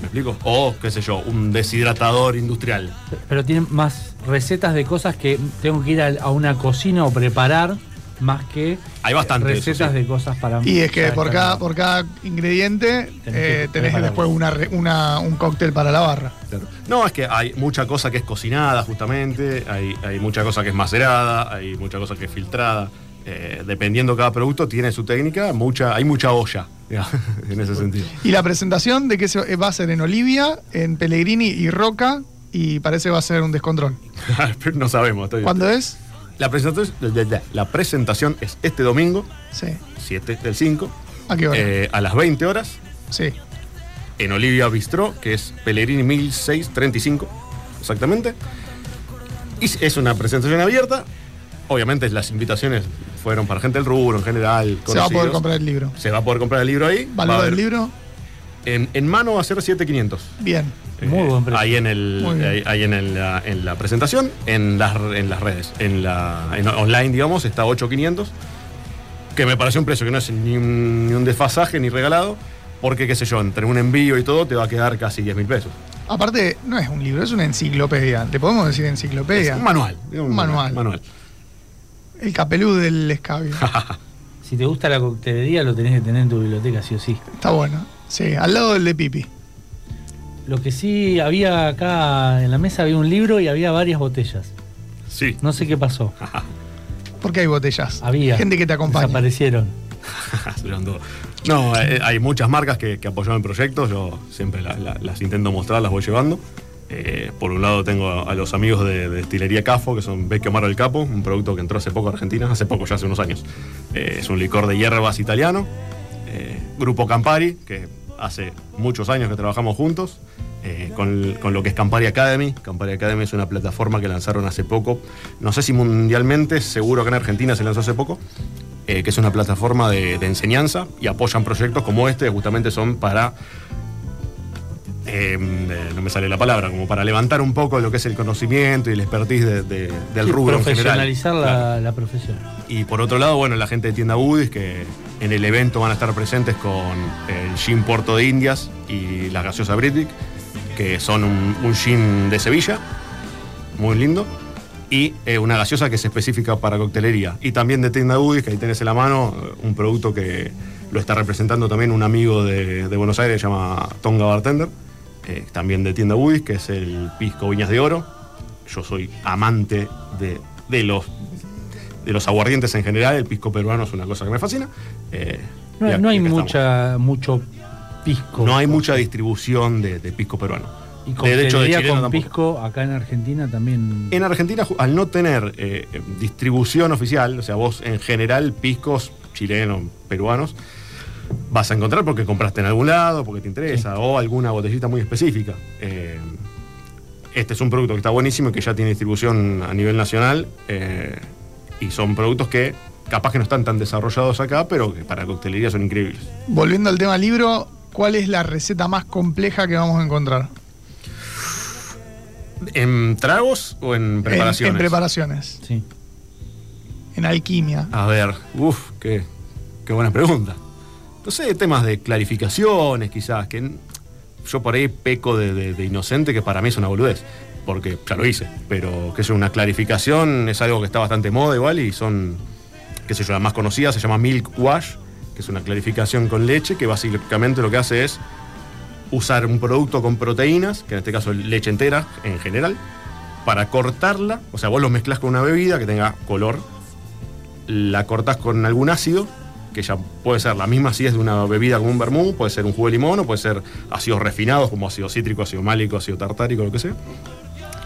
¿Me explico? O, qué sé yo, un deshidratador industrial. Pero tienen más recetas de cosas que tengo que ir a, a una cocina o preparar más que Hay bastante recetas sí. de cosas para Y es que por cada, por cada ingrediente Tenés que eh, tenés después una, un cóctel para la barra. Claro. No, es que hay mucha cosa que es cocinada, justamente, hay, hay mucha cosa que es macerada, hay mucha cosa que es filtrada. Eh, dependiendo cada producto, tiene su técnica, mucha, hay mucha olla, en ese sentido. Y la presentación de que se va a ser en Olivia, en Pellegrini y Roca, y parece va a ser un descontrol. Pero no sabemos. estoy- ¿Cuándo es? La presentación, la presentación es este domingo, Sí. 7 del 5, ¿A qué hora? eh, a las 20 horas, sí. en Olivia Bistró, que es Pellegrini 1635, exactamente. Y es una presentación abierta. Obviamente las invitaciones fueron para gente del rubro en general. Se va a poder comprar el libro. Se va a poder comprar el libro ahí. Va ¿Valor haber- del libro? En, en mano va a ser 7500. Bien. Muy buen precio. Ahí en el, ahí, ahí en, el- la, en la presentación, en las, en las redes, en la en online, digamos, está 8500, que me pareció un precio que no es ni un, ni un desfasaje ni regalado, porque qué sé yo, entre un envío y todo te va a quedar casi 10 mil pesos. Aparte, no es un libro, es una enciclopedia. ¿Le podemos decir enciclopedia? Es un manual. Un manual. manual. El capelú del escabio. Si te gusta la coctelería, lo tenés que tener en tu biblioteca, sí o sí. Está bueno. Sí, al lado del de Pipi. Lo que sí había acá en la mesa había un libro y había varias botellas. Sí. No sé qué pasó. Porque hay botellas. Había. Gente que te acompaña. Desaparecieron. No, eh, hay muchas marcas que, que apoyaron el proyecto, yo siempre la- la- las intento mostrar, las voy llevando. Eh, por un lado tengo a, a los amigos de, de Destilería Cafo, que son Vecchio Amaro del Capo, un producto que entró hace poco a Argentina, hace poco, ya hace unos años. Eh, es un licor de hierbas italiano. Eh, Grupo Campari, que hace muchos años que trabajamos juntos, eh, con, con lo que es Campari Academy. Campari Academy es una plataforma que lanzaron hace poco, no sé si mundialmente, seguro que en Argentina se lanzó hace poco, eh, que es una plataforma de, de enseñanza y apoyan proyectos como este, que justamente son para, no me sale la palabra, como para levantar un poco lo que es el conocimiento y el expertise de- de- del Sí, rubro en general. profesionalizar la, Claro. la profesión. Y por otro lado, bueno, la gente de tienda Budis, que en el evento van a estar presentes con el Gin Puerto de Indias y la gaseosa British, que son un, gin de Sevilla, muy lindo, y eh, una gaseosa que es específica para coctelería. Y también de tienda Budis, que ahí tenés en la mano, eh, un producto que lo está representando también un amigo de, Buenos Aires, se llama Tonga Bartender, eh, también de tienda Budis, que es el Pisco Viñas de Oro. Yo soy amante de los de los aguardientes en general, el pisco peruano es una cosa que me fascina. Eh, No, hay estamos. mucha, mucho pisco. No hay mucha distribución de, de pisco peruano. Y de hecho, de con tampoco. pisco acá en Argentina también. En Argentina, al no tener eh, eh, distribución oficial, o sea, vos en general piscos chilenos, peruanos, vas a encontrar porque compraste en algún lado, porque te interesa, o alguna botellita muy específica. Eh, este es un producto que está buenísimo y que ya tiene distribución a nivel nacional. eh, y son productos que capaz que no están tan desarrollados acá, pero que para coctelería son increíbles. Volviendo al tema libro, ¿cuál es la receta más compleja que vamos a encontrar? ¿En tragos o en preparaciones? En, preparaciones. Sí. En alquimia. A ver, uff, qué, qué buena pregunta. Sé, temas de clarificaciones quizás, que yo por ahí peco de, de inocente, que para mí es una boludez porque ya lo hice, pero que es una clarificación, es algo que está bastante moda igual y son, qué sé yo, la más conocida se llama Milk Wash, que es una clarificación con leche, que básicamente lo que hace es usar un producto con proteínas, que en este caso es leche entera en general, para cortarla, o sea, vos lo mezclas con una bebida que tenga color, la cortás con algún ácido, que ya puede ser la misma si es de una bebida como un vermú, puede ser un jugo de limón o puede ser ácidos refinados como ácido cítrico, ácido málico, ácido tartárico, lo que sea.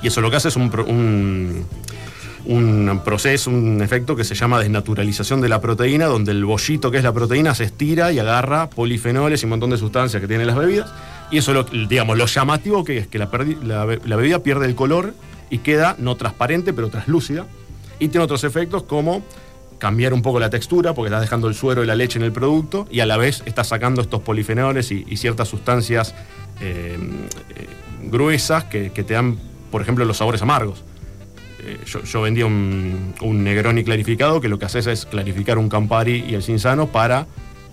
Y eso lo que hace es un, un, proceso, un efecto que se llama desnaturalización de la proteína, donde el bollito que es la proteína se estira y agarra polifenoles y un montón de sustancias que tienen las bebidas. Y eso, lo, digamos, lo llamativo que es que la, la, bebida pierde el color y queda no transparente, pero translúcida. Y tiene otros efectos como cambiar un poco la textura, porque estás dejando el suero y la leche en el producto, y a la vez estás sacando estos polifenoles y, ciertas sustancias eh, eh, gruesas que, que, te dan por ejemplo, los sabores amargos. Eh, yo, vendía un, Negroni clarificado que lo que haces es clarificar un Campari y el Cinzano para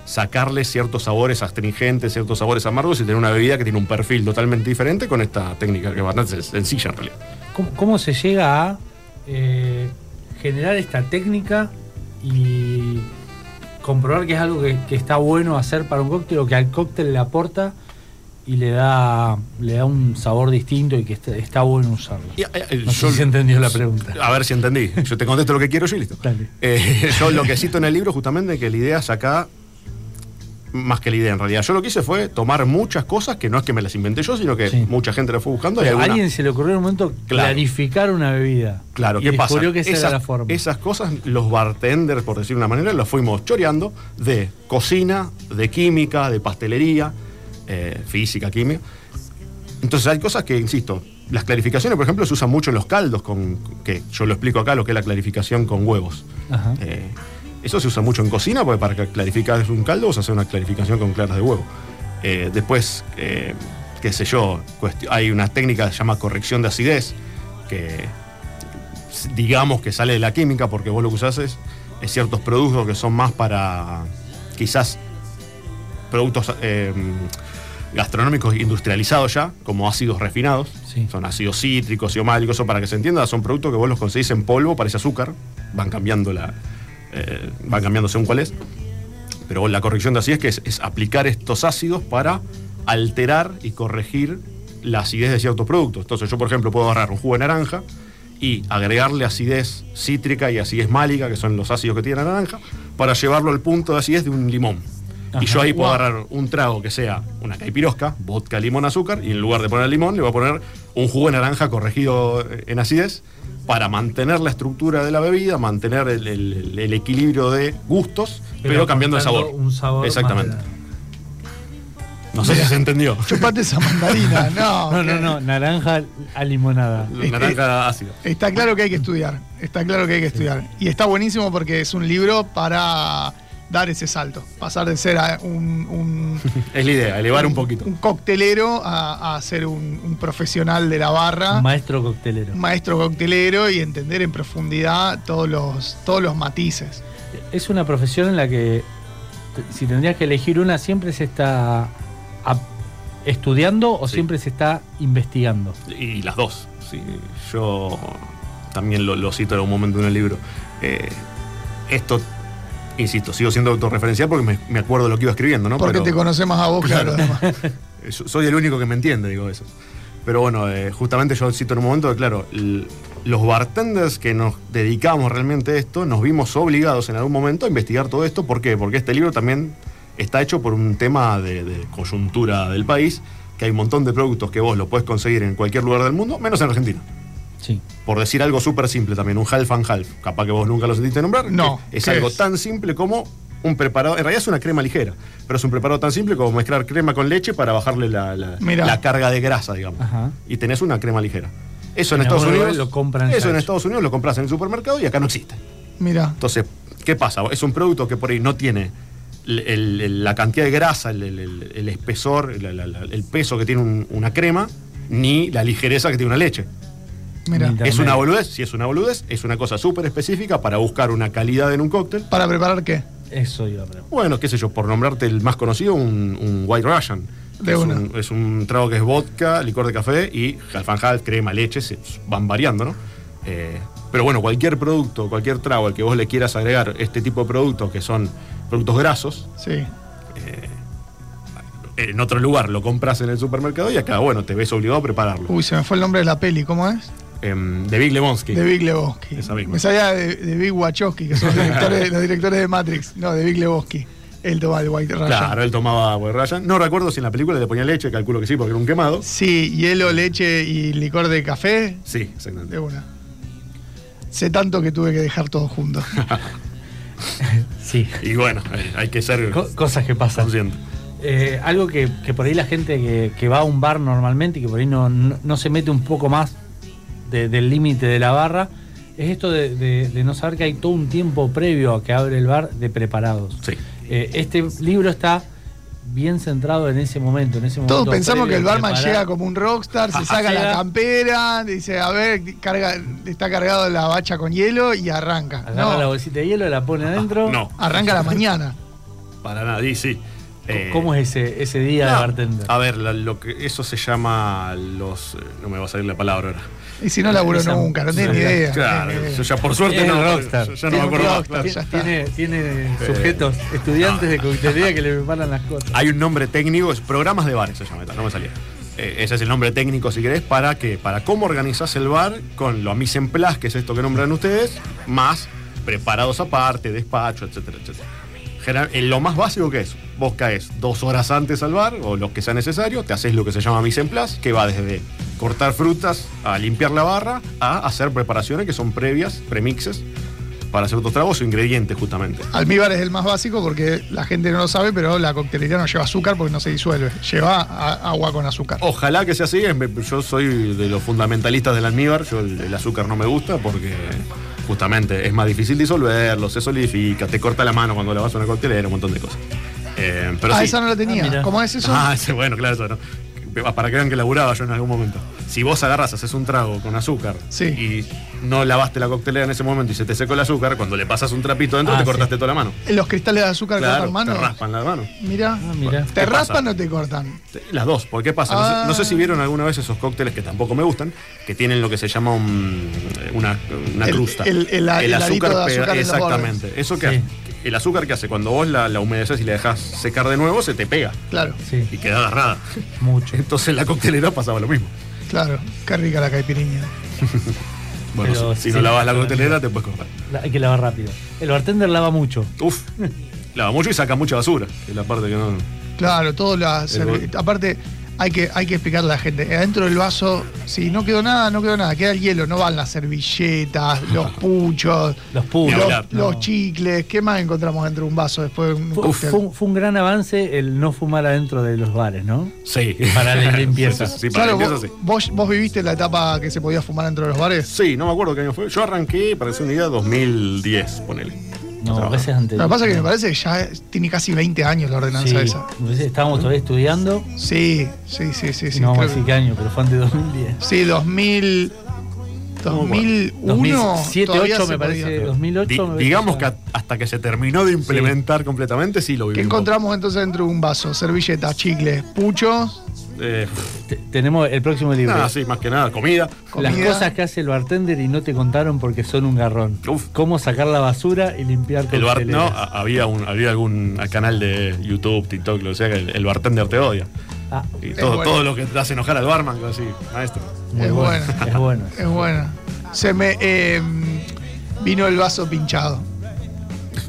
sacarle ciertos sabores astringentes, ciertos sabores amargos y tener una bebida que tiene un perfil totalmente diferente con esta técnica que es bastante sencilla en realidad. ¿Cómo, se llega a eh, generar esta técnica y comprobar que es algo que, que, está bueno hacer para un cóctel o que al cóctel le aporta y le da, le da un sabor distinto y que está, bueno usarlo. Eh, eh, no sé si entendió la pregunta. A ver si entendí. Yo te contesto lo que quiero yo y listo. Eh, yo lo que cito en el libro justamente que la idea es acá, más que la idea en realidad. Yo lo que hice fue tomar muchas cosas que no es que me las inventé yo, sino que mucha gente las fue buscando. a alguien se le ocurrió en un momento clarificar una bebida. Claro, ¿qué pasa? que esa esas, la forma. Esas cosas, los bartenders, por decir de una manera, los fuimos choreando de cocina, de química, de pastelería eh, física, química. Entonces hay cosas que, insisto, las clarificaciones, por ejemplo, se usan mucho en los caldos, con, que yo lo explico acá, lo que es la clarificación con huevos. Eh, eso se usa mucho en cocina, porque para clarificar un caldo vos hacer una clarificación con claras de huevo. Eh, después, qué sé yo, hay una técnica que se llama corrección de acidez, que digamos que sale de la química, porque vos lo que usás es, es ciertos productos que son más para quizás productos gastronómicos industrializados ya, como ácidos refinados. Son ácidos cítricos, y omálicos, para que se entienda, son productos que vos los conseguís en polvo, parece azúcar, van cambiando la. Eh, van cambiando según cuál es. Pero la corrección de acidez que es, aplicar estos ácidos para alterar y corregir la acidez de ciertos productos. Entonces, yo, por ejemplo, puedo agarrar un jugo de naranja y agregarle acidez cítrica y acidez málica, que son los ácidos que tiene la naranja, para llevarlo al punto de acidez de un limón y yo ahí puedo agarrar un trago que sea una caipirosca, vodka, limón, azúcar, y en lugar de poner limón, le voy a poner un jugo de naranja corregido en acidez para mantener la estructura de la bebida, mantener el, equilibrio de gustos, pero, cambiando el sabor. Un sabor Exactamente. No sé si se entendió. Chupate esa mandarina, no. No, no, no, naranja a limonada. Naranja ácido. Está claro que hay que estudiar, está claro que hay que estudiar. Y está buenísimo porque es un libro para dar ese salto, pasar de ser un, es la idea, elevar un, poquito. Un coctelero a, ser un, profesional de la barra. Un maestro coctelero. Un maestro coctelero y entender en profundidad todos los, todos los matices. Es una profesión en la que, si tendrías que elegir una, siempre se está estudiando o siempre se está investigando. Y las dos. Sí. Yo también lo, cito en un momento en el libro. Eh, esto insisto, sigo siendo autorreferencial porque me, acuerdo de lo que iba escribiendo, ¿no? Porque te conoce más a vos, claro. Soy el único que me entiende, digo eso. Pero bueno, eh, justamente yo cito en un momento que, claro, los bartenders que nos dedicamos realmente a esto, nos vimos obligados en algún momento a investigar todo esto. ¿Por qué? Porque este libro también está hecho por un tema de, coyuntura del país, que hay un montón de productos que vos lo puedes conseguir en cualquier lugar del mundo, menos en Argentina. Por decir algo súper simple también, un half and half. Capaz que vos nunca lo sentiste nombrar. No. Es algo tan simple como un preparado. En realidad es una crema ligera, pero es un preparado tan simple como mezclar crema con leche para bajarle la, carga de grasa, digamos. Y tenés una crema ligera. Eso en, Estados Unidos. Lo compran eso en Estados Unidos lo compras en el supermercado y acá no existe. Mira. Entonces, ¿Qué pasa? Es un producto que por ahí no tiene el- el- la cantidad de grasa, el, el- el- el espesor, el, el- el peso que tiene un- una crema, ni la ligereza que tiene una leche. Mira. Es una boludez, si es una boludez, es una cosa súper específica para buscar una calidad en un cóctel. ¿para preparar qué? Eso iba a preguntar. Bueno, qué sé yo, por nombrarte el más conocido, un, un White Russian. De es, una. un, es un trago que es vodka, licor de café y half and half, crema, leche, se van variando, ¿no? Eh, pero bueno, cualquier producto, cualquier trago al que vos le quieras agregar este tipo de productos que son productos grasos, Sí. en otro lugar lo compras en el supermercado y acá, bueno, te ves obligado a prepararlo. Uy, se me fue el nombre de la peli, ¿cómo es? Em, de Big Lebowski. De Big Lebowski. Esa misma. Me sabía de, de Big Wachowski, que son los directores, los directores de Matrix. No, de Big Lebowski. Él toma el White Russian. Claro, él tomaba White Russian. No recuerdo si en la película le ponía leche, calculo que sí, porque era un quemado. Sí, hielo, leche y licor de café. Sí, De exactamente. una. Sé tanto que tuve que dejar todo junto. Sí. Y bueno, hay que ser Co- cosas que pasan. consciente. Eh, algo que, que por ahí la gente que, que va a un bar normalmente y que por ahí no, no, no se mete un poco más de- del límite de la barra, es esto de, de- de no saber que hay todo un tiempo previo a que abre el bar de preparados. Sí. Eh, este libro está bien centrado en ese momento. En ese momento Todos pensamos que el barman preparar. llega como un rockstar, se Ajá, saca la campera, dice, a ver, carga, está cargado la bacha con hielo y arranca. Agarra No, la bolsita de hielo, la pone adentro. No, arranca a la mañana. para nada, y sí. Eh, ¿Cómo es ese, ese día de bartender? A ver, la- lo que eso se llama los. eh, No me va a salir la palabra ahora. Y si no laburó Esa- nunca, no tiene ni idea. Claro, tiene yo idea. ya por suerte no, rockstar. yo ya no me acuerdo rockstar, ya. Tiene, tiene sujetos, estudiantes de coctelería que le preparan las cosas. Hay un nombre técnico, es programas de bares se llama, no me salía. Eh, ese es el nombre técnico, si querés, para que, para cómo organizás el bar con lo mise en place, que es esto que nombran ustedes, más preparados aparte, despacho, etcétera, etcétera. En lo más básico que es, vos caes dos horas antes al bar, o lo que sea necesario, te haces lo que se llama mise en place, que va desde cortar frutas a limpiar la barra, a hacer preparaciones que son previas, premixes, para hacer otros tragos o ingredientes justamente. Almíbar es el más básico porque la gente no lo sabe, pero la coctelería no lleva azúcar porque no se disuelve. Lleva agua con azúcar. Ojalá que sea así. Yo soy de los fundamentalistas del almíbar. Yo el, el azúcar no me gusta porque justamente es más difícil disolverlo, se solidifica, te corta la mano cuando le vas a una coctelera, un montón de cosas. Eh, pero ah, sí. esa no la Ah, tenía. mira. ¿Cómo es eso? Ah, ese, bueno, claro, eso no. Para que vean que laburaba yo en algún momento. Si vos agarras, haces un trago con azúcar Sí. y no lavaste la coctelera en ese momento y se te secó el azúcar, cuando le pasas un trapito dentro Ah, te sí. cortaste toda la mano. Los cristales de azúcar Claro, cortan mano. te raspan la mano. Mira. Ah, mira. ¿Te raspan o te cortan? Las dos, porque ¿qué pasa? No sé- Ah. No, sé, si vieron alguna vez esos cócteles que tampoco me gustan, que tienen lo que se llama un- una, una El- crusta. el- el- el adito de pega- azúcar en los exactamente. Eso que Sí. El azúcar que hace cuando vos la, la humedeces y la dejas secar de nuevo, se te pega Claro, Sí, y queda agarrada. mucho. Entonces en la coctelera pasaba lo mismo. claro. Qué rica la caipirinha. Bueno, Pero si, si sí, no lavas la coctelera, te puedes cortar. La- hay que lavar rápido. El bartender lava mucho. Uf, lava mucho y saca mucha basura. Que es la parte que no. Claro, todo la El. Aparte, hay que, hay que explicarle a la gente. Adentro del vaso, si no quedó nada, no quedó nada. Queda el hielo, no van las servilletas, los puchos, Los puros. Ni los, hablar. los No. chicles. ¿Qué más encontramos dentro de un vaso después de un Fue, fue un- fue un gran avance el no fumar adentro de los bares, ¿no? Sí. Para la limpieza. Sí, para Claro, la vos, limpieza sí. vos, vos viviste la etapa que se podía fumar dentro de los bares. Sí, no me acuerdo qué año fue. Yo arranqué, para hacer una idea, 2010, ponele. No, a veces antes. Lo que pasa es que me parece que ya tiene casi 20 años la ordenanza Sí, esa. estábamos todavía estudiando. Sí, sí, sí, sí. sí no creo decir que- qué año, pero fue antes de 2010. Sí, 2000. 2001. 2007, todavía 8 se me parece. podía. 2008 Di- me digamos que hasta que se terminó de implementar completamente, sí lo ¿Qué vivimos. encontramos entonces dentro de un vaso? Servilletas, chicles, puchos. Eh, Te- tenemos el próximo libro. nada, sí, más que nada, comida. Las comida. cosas que hace el bartender y no te contaron porque son un garrón. Uf. Cómo sacar la basura y limpiar El bar, no, había, un, había algún canal de YouTube, TikTok, lo que sea, que el, el bartender te odia. Ah, Y todo, bueno. todo lo que te hace enojar al barman, así, maestro. muy Es bueno. bueno. Es bueno. Es bueno. Se me. eh, vino el vaso pinchado.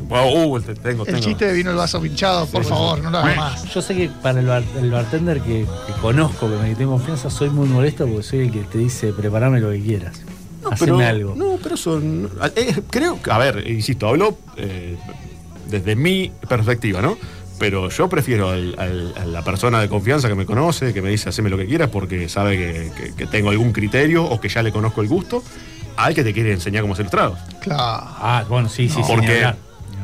Wow, uh, te- tengo, El tengo. chiste de vino el vaso pinchado, por sí, favor, sí. no lo hagas más. Yo sé que para el, bar- el bartender que, que conozco, que me tengo confianza, soy muy molesto porque soy el que te dice preparame lo que quieras. No, Haceme pero, algo. No, pero eso. no- eh, creo que. A ver, insisto, hablo eh, desde mi perspectiva, ¿no? Pero yo prefiero al- al- a la persona de confianza que me conoce, que me dice haceme lo que quieras porque sabe que, que- que tengo algún criterio o que ya le conozco el gusto, al que te quiere enseñar cómo hacer los tragos. Claro. Ah, bueno, sí, sí, sí. ni Porque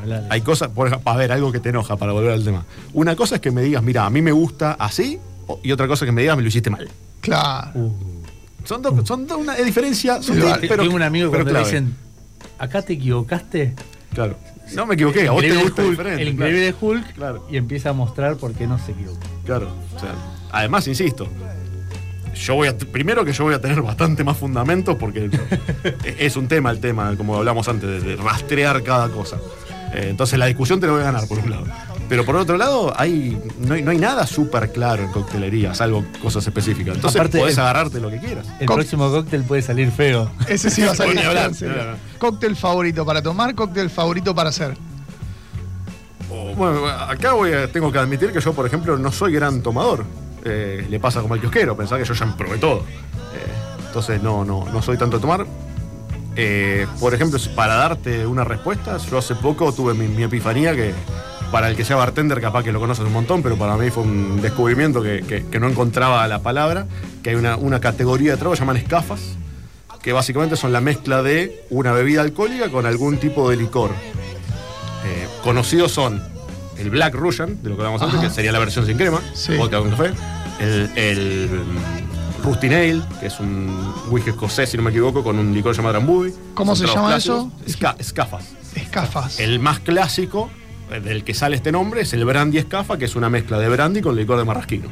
hablar. Hay cosas, por ejemplo, a ver, algo que te enoja para volver al tema. Una cosa es que me digas, mira, a mí me gusta así, y otra cosa es que me digas, me lo hiciste mal. Claro. Uh. Son dos, son dos una diferencia sutil, vale. pero Tengo un amigo pero cuando le dicen, acá te equivocaste. Claro. No me equivoqué, a vos te gusta Hulk, diferente. el claro. increíble Hulk Claro. y empieza a mostrar por qué no se equivocó. Claro. O sea, además, insisto, yo voy a, primero que yo voy a tener bastante más fundamentos porque es un tema el tema, como hablamos antes, de rastrear cada cosa. Eh, entonces la discusión te la voy a ganar por un lado. Pero por otro lado, hay, no, hay, no hay nada súper claro en coctelería, salvo cosas específicas. Entonces Aparte, podés el- agarrarte lo que quieras. El próximo cóctel puede salir feo. Ese sí va a salir. Hablar. Cóctel favorito para tomar, cóctel favorito para hacer. Bueno, acá voy a- tengo que admitir que yo, por ejemplo, no soy gran tomador. Eh, le pasa como al kiosquero, pensar que yo ya me probé todo. Eh, entonces no, no, no soy tanto de tomar. Eh, por ejemplo, para darte una respuesta, yo hace poco tuve mi, mi epifanía que para el que sea bartender capaz que lo conoces un montón, pero para mí fue un descubrimiento que, que- que no encontraba la palabra, que hay una, una categoría de trago que llaman escafas, que básicamente son la mezcla de una bebida alcohólica con algún tipo de licor. Eh, conocidos son el Black Russian, de lo que hablamos antes, que sería la versión sin crema, Sí. vodka con café. El, el Rusty Nail, que es un whisky escocés, si no me equivoco, con un licor llamado Drambuie. ¿Cómo Son se llama clásicos. eso? Esca- escafas. Escafas. El más clásico, eh, del que sale este nombre, es el Brandy Escafa, que es una mezcla de brandy con licor de marrasquino.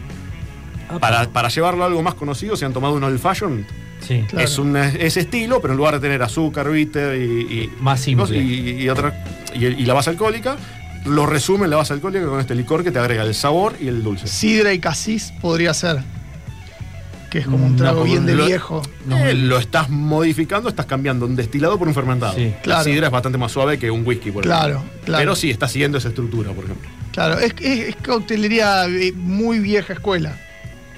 Para, para llevarlo a algo más conocido, se han tomado un Old Fashion. Sí. Claro. Es un ese estilo, pero en lugar de tener azúcar, bitter y, y- Más simple. y, y otra y, y la base alcohólica, lo resume en la base alcohólica con este licor que te agrega el sabor y el dulce. Sidra y casis podría ser. Que es como un trago bien de lo- viejo. Eh, lo estás modificando, estás cambiando un destilado por un fermentado. Sí. La Claro. sidra es bastante más suave que un whisky, por Claro, ejemplo. claro. Pero sí, está siguiendo esa estructura, por ejemplo. Claro, es, es, es coctelería muy vieja escuela.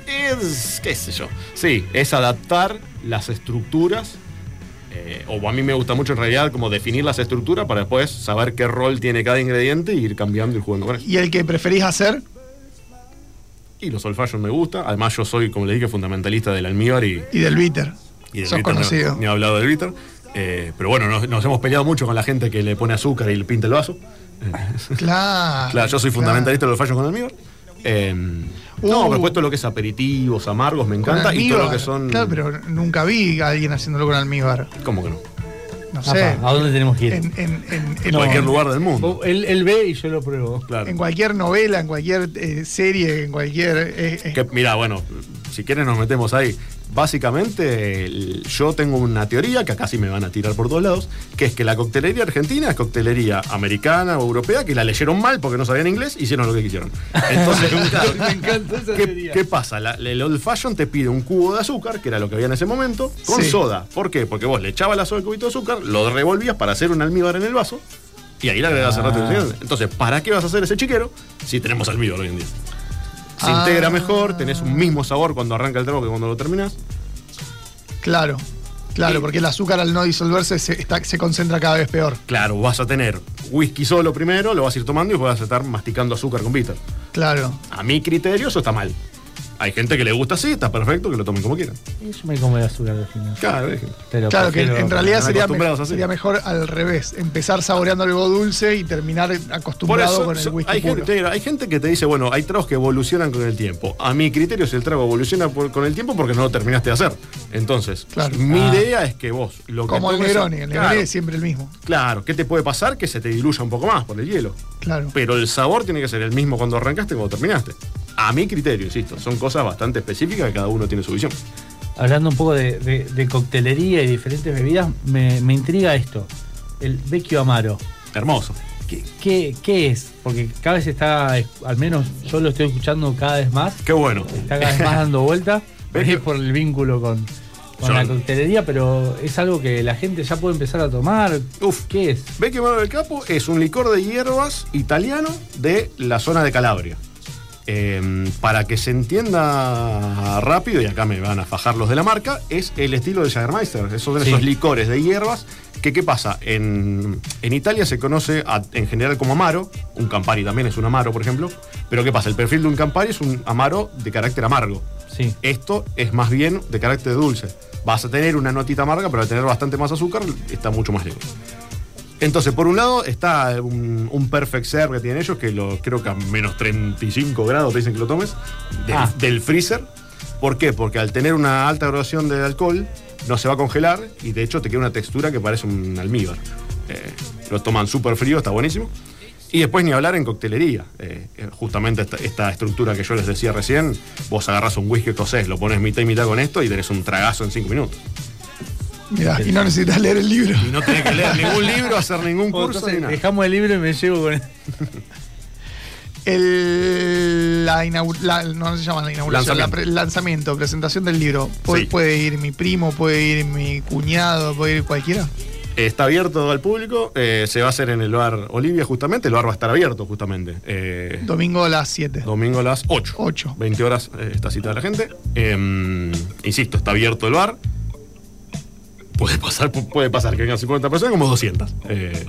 Es, qué sé yo. Sí, es adaptar las estructuras, eh, o a mí me gusta mucho en realidad como definir las estructuras para después saber qué rol tiene cada ingrediente y ir cambiando y jugando con eso. ¿Y el que preferís hacer? Y los old fashion me gusta. Además, yo soy, como le dije, fundamentalista del almíbar y, Y del bitter. y del Sos bitter, conocido. No, ni he hablado del bitter. Eh, pero bueno, nos, nos hemos peleado mucho con la gente que le pone azúcar y le pinta el vaso. Claro. Claro, yo soy claro. fundamentalista del old fashion con almíbar. Eh, no, Uh. por supuesto lo que es aperitivos, amargos, me encanta. Y todo lo que son. Claro, pero nunca vi a alguien haciéndolo con almíbar. ¿Cómo que no? No Apa, sé. ¿A dónde tenemos que ir? En, en, en, en- En cualquier lugar del mundo. Él, él ve y yo lo pruebo. Claro. en cualquier novela, en cualquier eh, serie, en cualquier. eh, eh, Que, mira, bueno, si quieres nos metemos ahí. Básicamente, el- yo tengo una teoría que acá sí me van a tirar por todos lados, que es que la coctelería argentina es coctelería americana o europea, que la leyeron mal porque no sabían inglés, hicieron lo que quisieron. Entonces, Me encanta esa ¿Qué, teoría. qué pasa? La- el old fashion te pide un cubo de azúcar, que era lo que había en ese momento, con Sí. soda. ¿Por qué? Porque vos le echabas la soda al cubito de azúcar, lo revolvías para hacer un almíbar en el vaso, y ahí le agregabas el rato Ah. Entonces, ¿para qué vas a hacer ese chiquero si tenemos almíbar hoy en día? Se Ah. integra mejor, tenés un mismo sabor cuando arranca el trago que cuando lo terminás. Claro. Claro, porque el azúcar al no disolverse se, está- se concentra cada vez peor. Claro, vas a tener whisky solo primero, lo vas a ir tomando y vas a estar masticando azúcar con bitter. Claro. A mi criterio eso está mal. Hay gente que le gusta así, está perfecto, que lo tomen como quieran. Y Yo me como el azúcar al final. Claro, es que- Pero Claro, que en, realidad sería, me- mejor al revés. Empezar saboreando algo dulce y terminar acostumbrado eso con el whisky hay, puro. gente, hay gente que te dice, bueno, hay tragos que evolucionan con el tiempo. A mi criterio, si el trago evoluciona por- con el tiempo, porque no lo terminaste de hacer. Entonces, Claro. mi Ah. idea es que vos lo que Como el Negroni. El Negroni claro, es siempre el mismo. claro, ¿qué te puede pasar? Que se te diluya un poco más por el hielo. Claro. Pero el sabor tiene que ser el mismo cuando arrancaste cuando terminaste. A mi criterio, insisto, son cosas bastante específicas que cada uno tiene su visión. Hablando un poco de, de- de coctelería y diferentes bebidas, me, me intriga esto. El Vecchio Amaro. Hermoso. ¿Qué, qué, qué es? Porque cada vez está, al menos yo lo estoy escuchando cada vez más, Qué bueno. está cada vez más dando vuelta. Es por el vínculo con, la coctelería, pero es algo que la gente ya puede empezar a tomar. Uf. ¿Qué es? Vecchio Amaro del Capo es un licor de hierbas italiano de la zona de Calabria. Eh, para que se entienda rápido, y acá me van a fajar los de la marca, es el estilo de Jagermeister. Esos Sí. esos licores de hierbas que, ¿qué pasa? En, en Italia se conoce a- en general como Amaro, un Campari también es un Amaro, por ejemplo, pero ¿qué pasa? El perfil de un Campari es un Amaro de carácter amargo. Sí. Esto es más bien de carácter dulce. Vas a tener una notita amarga, pero al tener bastante más azúcar, está mucho más lejos. Entonces, por un lado está un, un perfect serve que tienen ellos, que lo creo que a menos 35 grados te dicen que lo tomes, del, Ah. del freezer. ¿Por qué? Porque al tener una alta graduación de alcohol, no se va a congelar y de hecho te queda una textura que parece un almíbar. Eh, lo toman súper frío, está buenísimo. Y después ni hablar en coctelería. Eh, eh, justamente esta, esta estructura que yo les decía recién, vos agarras un whisky escocés, lo pones mitad y mitad con esto y tenés un tragazo en 5 minutos. Mirá, y no necesitas leer el libro. Y no tenés que leer ningún libro, hacer ningún Bueno, curso entonces, ni nada. dejamos el libro y me llevo con El, la la- no se llama la inauguración, Lanzamiento. la pre- lanzamiento, presentación del libro. Pu- Sí. Puede ir mi primo, puede ir mi cuñado, puede ir cualquiera. Está abierto al público, eh, se va a hacer en el bar Olivia justamente, el bar va a estar abierto justamente. Eh, Domingo a las 7. domingo a las 8. 8. 20 horas eh, está citada la gente. Eh, insisto, está abierto el bar. Puede pasar, pu- puede pasar que vengan 50 personas como 200. Eh,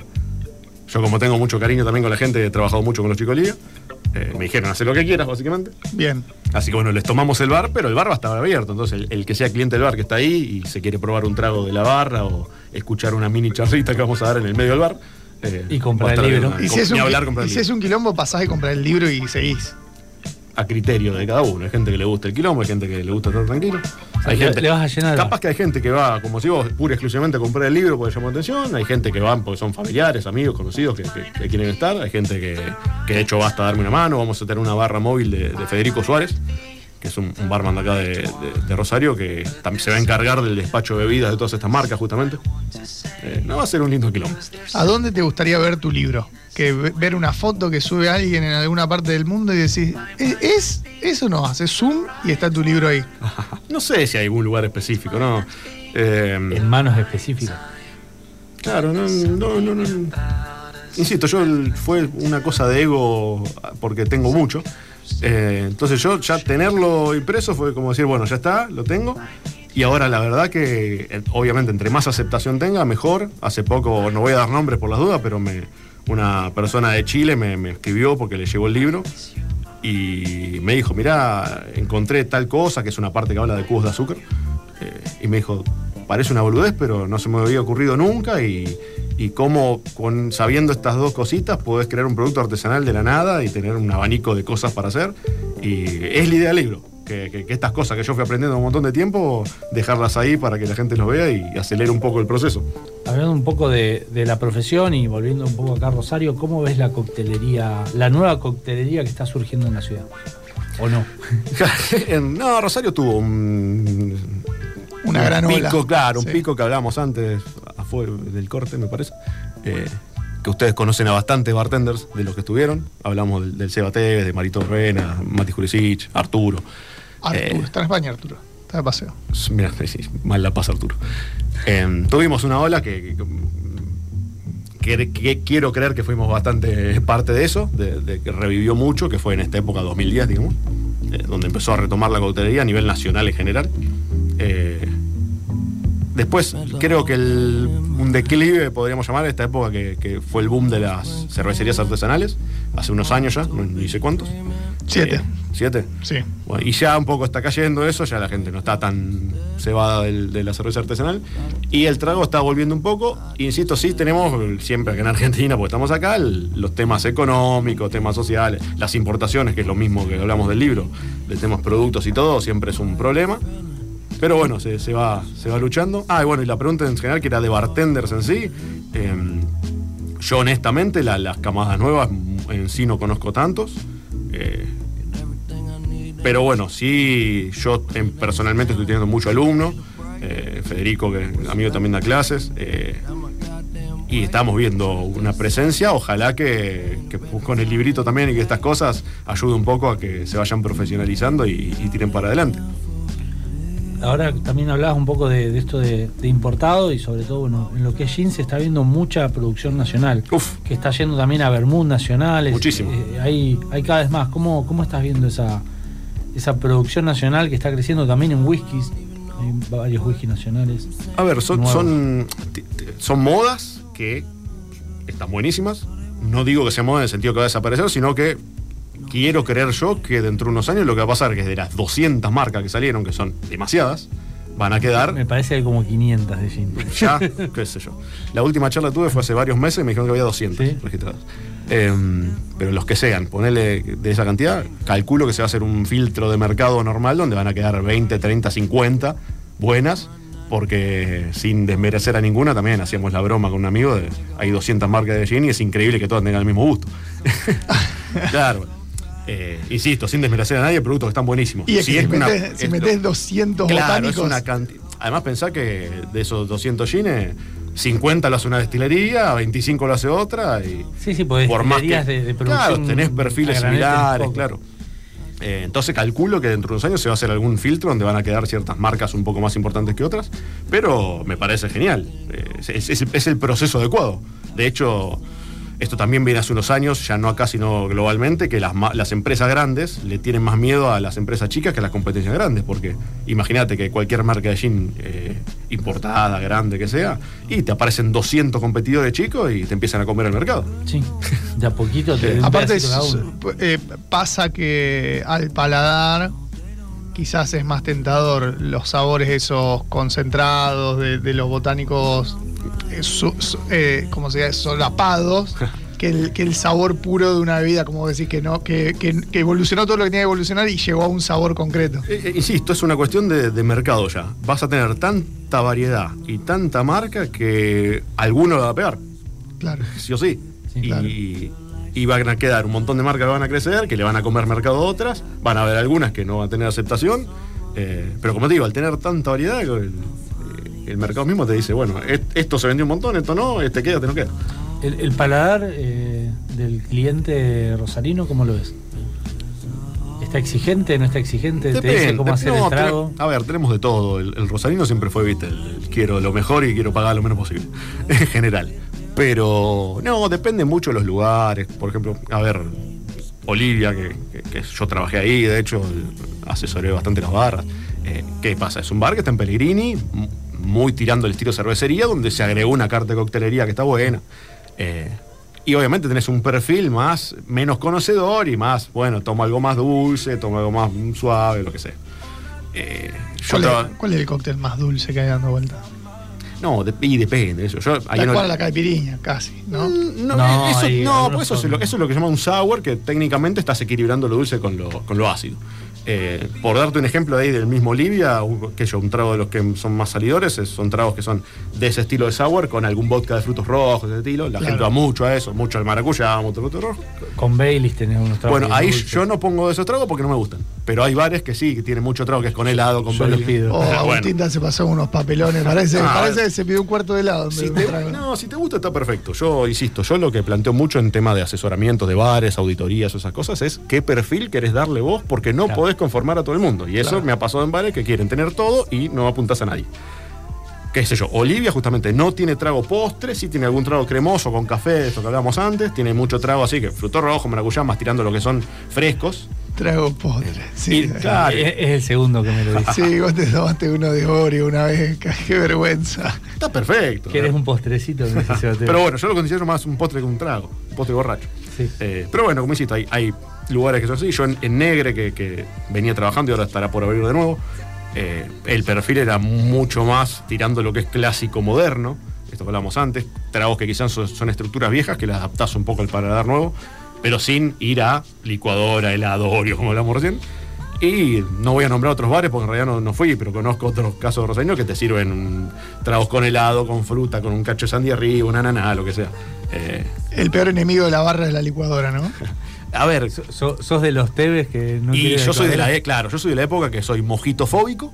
yo como tengo mucho cariño también con la gente, he trabajado mucho con los chicos Liga. eh, me dijeron, hacer lo que quieras, básicamente. Bien. Así que bueno, les tomamos el bar, pero el bar va a estar abierto. Entonces, el, el que sea cliente del bar que está ahí y se quiere probar un trago de la barra o escuchar una mini charrita que vamos a dar en el medio del bar. eh, Y comprar el libro. Y si es un, y el si es un quilombo, pasás y comprar el libro y seguís. A criterio de cada uno. Hay gente que le gusta el quilombo, hay gente que le gusta estar tranquilo. Hay gente, le vas a llenar. Capaz que hay gente que va, como si vos, pura y exclusivamente a comprar el libro porque llamó la atención. Hay gente que van porque son familiares, amigos, conocidos que, que- que quieren estar. Hay gente que, que de hecho basta darme una mano. Vamos a tener una barra móvil de, de Federico Suárez, que es un, un barman de acá de, de- de Rosario, que también se va a encargar del despacho de bebidas de todas estas marcas, justamente. Eh, no va a ser un lindo quilombo. ¿A dónde te gustaría ver tu libro? Que ve- ver una foto que sube alguien en alguna parte del mundo y decís, ¿es, es eso no? Haces zoom y está tu libro ahí. No sé si hay algún lugar específico, ¿no? Eh, en manos específicas. Claro, no, no, no, no. Insisto, yo fue una cosa de ego porque tengo mucho. Eh, entonces yo ya tenerlo impreso fue como decir, bueno, ya está, lo tengo. Y ahora la verdad que, eh, obviamente, entre más aceptación tenga, mejor. Hace poco, no voy a dar nombres por las dudas, pero me, una persona de Chile me, escribió porque le llegó el libro y me dijo, mirá, encontré tal cosa, que es una parte que habla de cubos de azúcar. Eh, y me dijo, parece una boludez, pero no se me había ocurrido nunca. Y, y cómo, con, sabiendo estas dos cositas, podés crear un producto artesanal de la nada y tener un abanico de cosas para hacer. Y es la idea del libro. Que, que- que estas cosas que yo fui aprendiendo un montón de tiempo, dejarlas ahí para que la gente los vea y acelere un poco el proceso. Hablando un poco de, de la profesión y volviendo un poco acá a Rosario, ¿cómo ves la coctelería, la nueva coctelería que está surgiendo en la ciudad? ¿O no? No, Rosario tuvo un, Una un gran ola. pico, claro, un Sí. pico que hablábamos antes, afuera del corte, me parece. eh, que ustedes conocen a bastantes bartenders de los que estuvieron. Hablamos del, del Seba Tevez, de Marito Rena, Mati Jurisic, Arturo. Arturo, Eh, está en España, Arturo. Está de paseo. Mira, sí, mal la pasa Arturo. Eh, tuvimos una ola que, que- que- que quiero creer que fuimos bastante parte de eso, de, de que revivió mucho, que fue en esta época 2010, digamos, eh, donde empezó a retomar la coctelería a nivel nacional en general. Eh, después, creo que el- un declive, podríamos llamar, esta época que, que fue el boom de las cervecerías artesanales, hace unos años ya, no, ni sé cuántos. Siete. Eh, ¿Siete? Sí. Bueno, y ya un poco está cayendo eso, ya la gente no está tan cebada del- de la cerveza artesanal. Y el trago está volviendo un poco. Insisto, sí, tenemos siempre acá en Argentina, porque estamos acá, el- los temas económicos, temas sociales, las importaciones, que es lo mismo que hablamos del libro, de temas productos y todo, siempre es un problema. Pero bueno, se, va, se va luchando. Ah, y bueno, y la pregunta en general, que era de bartenders en sí. em, yo honestamente, la- las camadas nuevas en sí no conozco tantos. Eh, pero bueno, sí, yo personalmente estoy teniendo mucho alumno. eh, Federico, que es amigo también da clases. eh, y estamos viendo una presencia. Ojalá que, que con el librito también y que estas cosas ayude un poco a que se vayan profesionalizando y, y tiren para adelante. Ahora también hablabas un poco de, de esto de, de importado y sobre todo bueno, en lo que es gin se está viendo mucha producción nacional. Uf. Que está yendo también a Bermud nacionales. Muchísimo. Eh, hay, hay cada vez más. ¿Cómo, cómo estás viendo esa, esa producción nacional que está creciendo también en whiskies? Hay varios whiskies nacionales. A ver, son, Nuevos. son, son modas que están buenísimas. No digo que sea moda en el sentido que va a desaparecer, sino que quiero creer yo que dentro de unos años lo que va a pasar es que de las 200 marcas que salieron, que son demasiadas, van a quedar Me parece que hay como 500 de gin. ya, qué sé yo. La última charla que tuve fue hace varios meses y me dijeron que había 200 Sí. registrados. Em, pero los que sean, ponele de esa cantidad, calculo que se va a hacer un filtro de mercado normal donde van a quedar 20, 30, 50 buenas, porque sin desmerecer a ninguna, también hacíamos la broma con un amigo, de, hay 200 marcas de gin y es increíble que todas tengan el mismo gusto. claro. Eh, insisto, sin desmerecer a nadie, productos que están buenísimos. Y es Si que si, una- metés, si es- metés 200 Claro, botánicos. es una cantidad. Además, pensá que de esos 200 gines, 50 lo hace una destilería, 25 lo hace otra. Y Sí, sí, por más que. de- de producción claro, tenés perfiles similares, claro. Eh, entonces calculo que dentro de unos años se va a hacer algún filtro donde van a quedar ciertas marcas un poco más importantes que otras, pero me parece genial. Eh, es, es- es el proceso adecuado. De hecho, esto también viene hace unos años, ya no acá sino globalmente, que las, ma- las empresas grandes le tienen más miedo a las empresas chicas que a las competencias grandes, porque imagínate que cualquier marca de gin eh, importada, grande, que sea, y te aparecen 200 competidores chicos y te empiezan a comer el mercado. Sí, de a poquito te Aparte, es- eh, pasa que al paladar quizás es más tentador los sabores esos concentrados de, de los botánicos, eh, su- su- eh, como se llama, solapados. Que el, que el sabor puro de una bebida, como decís, que no, que, que- que evolucionó todo lo que tenía que evolucionar y llegó a un sabor concreto. Eh, eh, insisto, es una cuestión de, de mercado ya. Vas a tener tanta variedad y tanta marca que alguno la va a pegar, Claro. sí o sí. Sí, y, claro. Y van a quedar un montón de marcas que van a crecer, que le van a comer mercado a otras, van a haber algunas que no van a tener aceptación. eh, pero como te digo, al tener tanta variedad, el, el mercado mismo te dice, bueno, esto se vendió un montón, esto no, este queda, este no queda. El, el paladar eh, del cliente rosarino, ¿cómo lo ves? ¿Está exigente? ¿No está exigente? ¿Te dice cómo hacer no, el trago? a ver, tenemos de todo. El, el rosarino siempre fue, viste, el, el quiero lo mejor y quiero pagar lo menos posible, en general. Pero, no, depende mucho de los lugares. Por ejemplo, a ver, Olivia, que, que- que yo trabajé ahí, de hecho, asesoré bastante las barras. Eh, ¿Qué pasa? Es un bar que está en Pellegrini, muy tirando el estilo cervecería, donde se agregó una carta de coctelería que está buena. Eh, y obviamente tenés un perfil más, menos conocedor y más, bueno, tomo algo más dulce, tomo algo más suave, lo que sea. Eh, ¿Cuál, es, cuál es el cóctel más dulce que hay dando vuelta? No, de- y depende. Eso. Yo, Tal no- cual la caipiriña, casi, ¿no? Mm, No, No, eso, hay no, porque eso, es lo, eso es lo que se llama un sour, que técnicamente estás equilibrando lo dulce con lo, con lo ácido. Eh, por darte un ejemplo ahí del mismo Olivia, un, que yo, un trago de los que son más salidores, es- son tragos que son de ese estilo de sour, con algún vodka de frutos rojos, de ese estilo. La Claro. gente va mucho a eso, mucho al maracuyá, mucho al fruto rojo. Con Baileys tenés unos tragos. Bueno, ahí yo no pongo esos tragos porque no me gustan. Pero hay bares que sí, que tienen mucho trago, que es con helado, con pido. Oh, Bueno. Agustín se pasó unos papelones. Parece, Ah, parece bueno. que se pidió un cuarto de helado. Si te, no, si te gusta está perfecto. Yo insisto, yo lo que planteo mucho en tema de asesoramiento de bares, auditorías, esas cosas, es qué perfil querés darle vos, porque no Claro. podés conformar a todo el mundo. Y eso Claro. me ha pasado en bares que quieren tener todo y no apuntás a nadie. Qué sé yo, Olivia justamente no tiene trago postre, sí tiene algún trago cremoso con café, esto que hablábamos antes, tiene mucho trago así que fruto rojo, maracuyá, más tirando lo que son frescos. Trago postre. Sí, Y, claro, Es, es el segundo que me lo dice. sí, vos te tomaste uno de Oreo una vez. Qué vergüenza. está perfecto. ¿Quieres un postrecito? Pero bueno, yo lo considero más un postre que un trago, un postre borracho. Sí. Eh, pero bueno, como insisto, hay, hay lugares que son así. Yo en, en Negre, que, que venía trabajando y ahora estará por abrir de nuevo, eh, el perfil era mucho más tirando lo que es clásico moderno. Esto que hablábamos antes, tragos que quizás son, son estructuras viejas que las adaptás un poco al paladar nuevo, pero sin ir a licuadora, helado, Oreo, como hablamos recién. Y no voy a nombrar otros bares porque en realidad no, no fui, pero conozco otros casos roseños que te sirven un- tragos con helado, con fruta, con un cacho de sandía arriba, una ananá, lo que sea. Eh, El peor enemigo de la barra es la licuadora, ¿no? a ver, So- sos de los tebes que no y yo soy de la, e- claro, yo soy de la época que soy mojito fóbico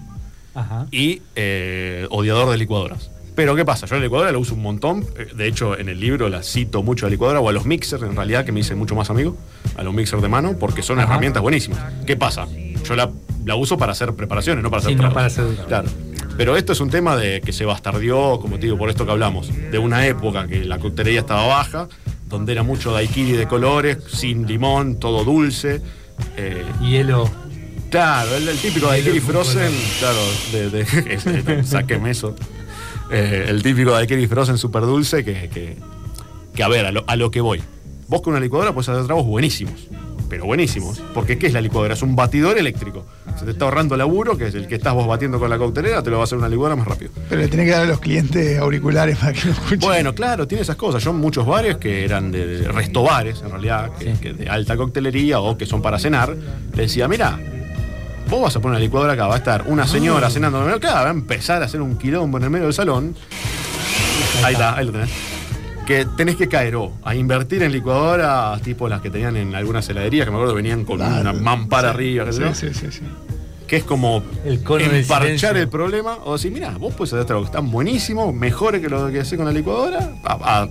Ajá. y eh, odiador de licuadoras. Pero ¿qué pasa? Yo la licuadora la uso un montón. eh, De hecho, en el libro la cito mucho a la licuadora o a los mixers, en realidad, que me hice mucho más amigo, a los mixers de mano, porque son Ajá. herramientas buenísimas. ¿Qué pasa? Yo la, la uso para hacer preparaciones, no para hacer Sí, no para hacer- Claro. Pero esto es un tema de que se bastardió, como te digo, por esto que hablamos, de una época que la coctelería estaba baja, donde era mucho daiquiri de colores, sin limón, todo dulce. eh, Hielo. Claro, el, el típico daiquiri frozen, claro, de, de, ese, sáqueme eso. Eh, el típico daiquiri frozen súper dulce que, que, que, a ver, a lo, a lo que voy. Vos con una licuadora puedes hacer tragos buenísimos. Pero buenísimos. Porque ¿qué es la licuadora? Es un batidor eléctrico. Se te está ahorrando laburo, que es el que estás vos batiendo con la coctelera, te lo va a hacer una licuadora más rápido. Pero le tenés que dar a los clientes auriculares para que lo escuchen. Bueno, claro, tiene esas cosas. Yo en muchos bares que eran de, de restobares, en realidad, que, Sí. que de alta coctelería o que son para cenar, le decía, mira, vos vas a poner una licuadora acá, va a estar una señora cenando en el acá, va a empezar a hacer un quilombo en el medio del salón. Ahí está, ahí lo tenés. Que tenés que caer o a invertir en licuadoras tipo las que tenían en algunas heladerías, que me acuerdo venían con Claro. una mampara Sí, arriba, qué sé yo Sí, sí, sí, que es como El emparchar el problema o decir, mira, vos puedes hacer algo que están buenísimo, mejores que lo que haces con la licuadora, a- a-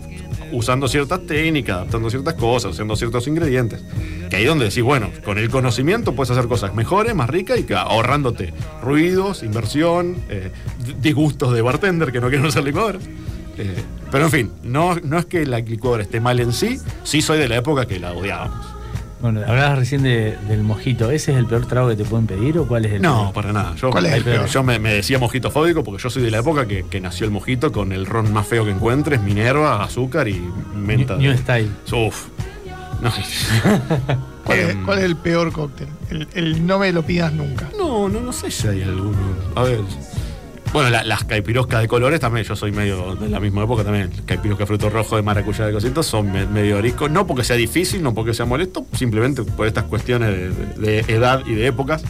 usando ciertas técnicas, adaptando ciertas cosas, usando ciertos ingredientes. Que ahí donde decís, bueno, con el conocimiento puedes hacer cosas mejores, más ricas y que ahorrándote ruidos, inversión, eh, disgustos de bartender que no quieren usar licuadora. Eh, pero en fin, no, no es que la licuadora esté mal en sí, sí soy de la época que la odiábamos. Bueno, hablabas recién de- del mojito. ¿Ese es el peor trago que te pueden pedir o cuál es el No, peor? para nada. Yo, ¿Cuál es el peor? yo me, me decía mojito fóbico porque yo soy de la época que, que nació el mojito con el ron más feo que encuentres, Minerva, azúcar y menta. New, New Style. Uf. No, ¿Cuál, es, Em, cuál es el peor cóctel? El, el no me lo pidas nunca. no, no, no sé si hay alguno. A ver. Bueno, la- las caipiroscas de colores también, yo soy medio de la misma época también. Caipirosca fruto rojo de maracuyá de cositos son me- medio ariscos. No porque sea difícil, no porque sea molesto, simplemente por estas cuestiones de, de- de edad y de épocas,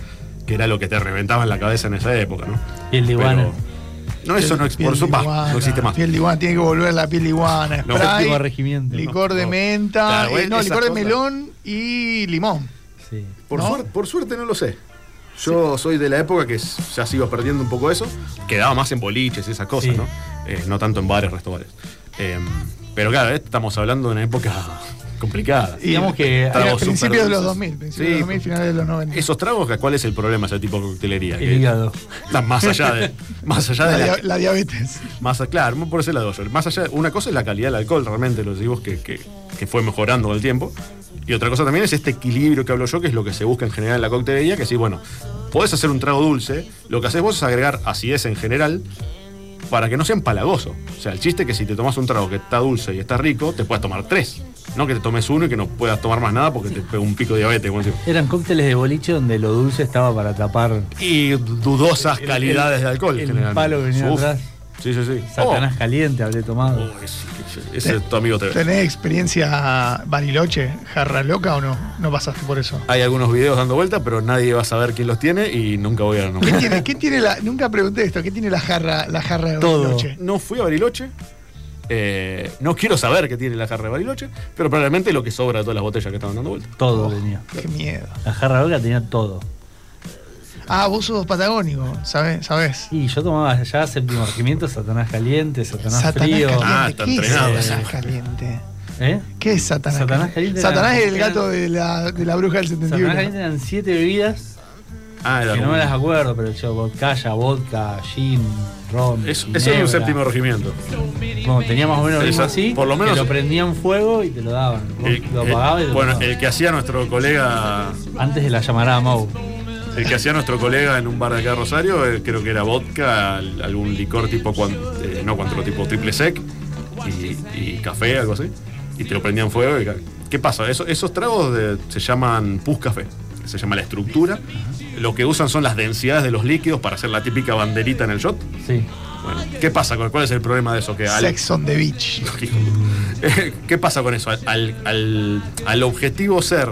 que era lo que te reventaba en la cabeza en esa época, ¿no? Piel de iguana. Pero- no, eso no, por iguana, no existe más. Piel de iguana, tiene que volver la piel de iguana. No, Spray, regimiento. licor No, de no. menta, Claro, eh, no, licor de cosas. melón y limón. Sí. Por, ¿no? suerte, por suerte no lo sé. Yo soy de la época que ya se iba perdiendo un poco eso. Quedaba más en boliches y esas cosas, Sí. ¿no? Eh, no tanto en bares, restaurantes. Eh, pero claro, eh, estamos hablando de una época complicada. Y Digamos que principios de los súper 2000, dulces. principios de Sí. los 2000, finales de los 90. Esos tragos, ¿cuál es el problema de ese tipo de coctelería? El Que- hígado. Está más allá de. Más allá la, de la, dia- la diabetes. Más, claro, por ese lado. yo. Más allá, una cosa es la calidad del alcohol, realmente, lo decimos que, que, que fue mejorando con el tiempo. Y otra cosa también es este equilibrio que hablo yo, que es lo que se busca en general en la coctelería, que sí, bueno, podés hacer un trago dulce, lo que haces vos es agregar acidez en general para que no sea empalagoso. O sea, el chiste es que si te tomas un trago que está dulce y está rico, te puedas tomar tres. No que te tomes uno y que no puedas tomar más nada porque te pega un pico de diabetes. como. Eran cócteles de boliche donde lo dulce estaba para tapar Y dudosas El- calidades el- de alcohol. el generalmente. palo que venía Uf. atrás. Sí, sí, sí. Satanás caliente, habré tomado. Oh, ese, ese es tu amigo TV. ¿Tenés experiencia Bariloche, jarra loca o no? No pasaste por eso. Hay algunos videos dando vuelta, pero nadie va a saber quién los tiene y nunca voy a ¿Qué nombrar. tiene, qué tiene la, nunca pregunté esto, ¿qué tiene la jarra, la jarra de Todo. Bariloche? No fui a Bariloche. eh, no quiero saber qué tiene la jarra de Bariloche, pero probablemente lo que sobra de todas las botellas que estaban dando vuelta. Todo tenía. Qué miedo. La jarra loca tenía todo. Ah, vos sos patagónico, ¿sabés? ¿sabés? Y yo tomaba allá séptimo regimiento, Satanás caliente, Satanás, Satanás frío. caliente. Ah, está ¿Qué es entrenado. Satanás caliente? ¿Eh? ¿Qué es Satanás, Satanás caliente? Satanás es el gato de la, de la bruja del Satanás 71. caliente eran siete bebidas Ah, era que no me las acuerdo, pero yo, vodka, vodka, gin, ron. Eso es un séptimo regimiento. Bueno, tenía más o menos Esa- así. por lo menos- que lo prendían fuego y te lo daban. El- lo apagabas y te lo bueno, daban. el que hacía nuestro colega, Antes de la llamarada Mau. El que hacía nuestro colega en un bar de acá de Rosario, eh, creo que era vodka, al- algún licor tipo cuan- eh, no cuantro, tipo triple sec y, y café, algo así. Y te lo prendían fuego. Y, ¿Qué pasa? Eso- esos tragos de- se llaman pus café. Se llama la estructura. Lo que usan son las densidades de los líquidos para hacer la típica banderita en el shot. Sí. Bueno, ¿qué pasa? con- ¿Cuál es el problema de eso? Que al- Sex on the beach. ¿Qué pasa con eso? Al- al- al objetivo ser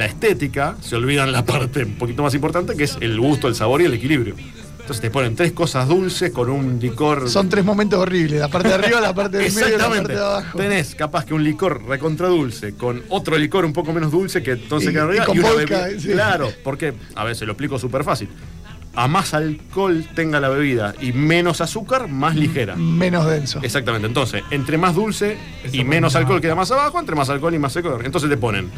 la estética, se olvidan la parte un poquito más importante, que es el gusto, el sabor y el equilibrio. Entonces te ponen tres cosas dulces con un licor. Son tres momentos horribles, la parte de arriba, la parte del medio y la parte de abajo. Tenés capaz que un licor recontra dulce con otro licor un poco menos dulce que entonces Y- queda arriba y con una vodka, bebida- sí. Claro, porque, a ver, se lo explico súper fácil. A más alcohol tenga la bebida y menos azúcar, más ligera. Menos denso. Exactamente, entonces, entre más dulce y menos alcohol queda más abajo, entre más alcohol y más seco. Entonces te ponen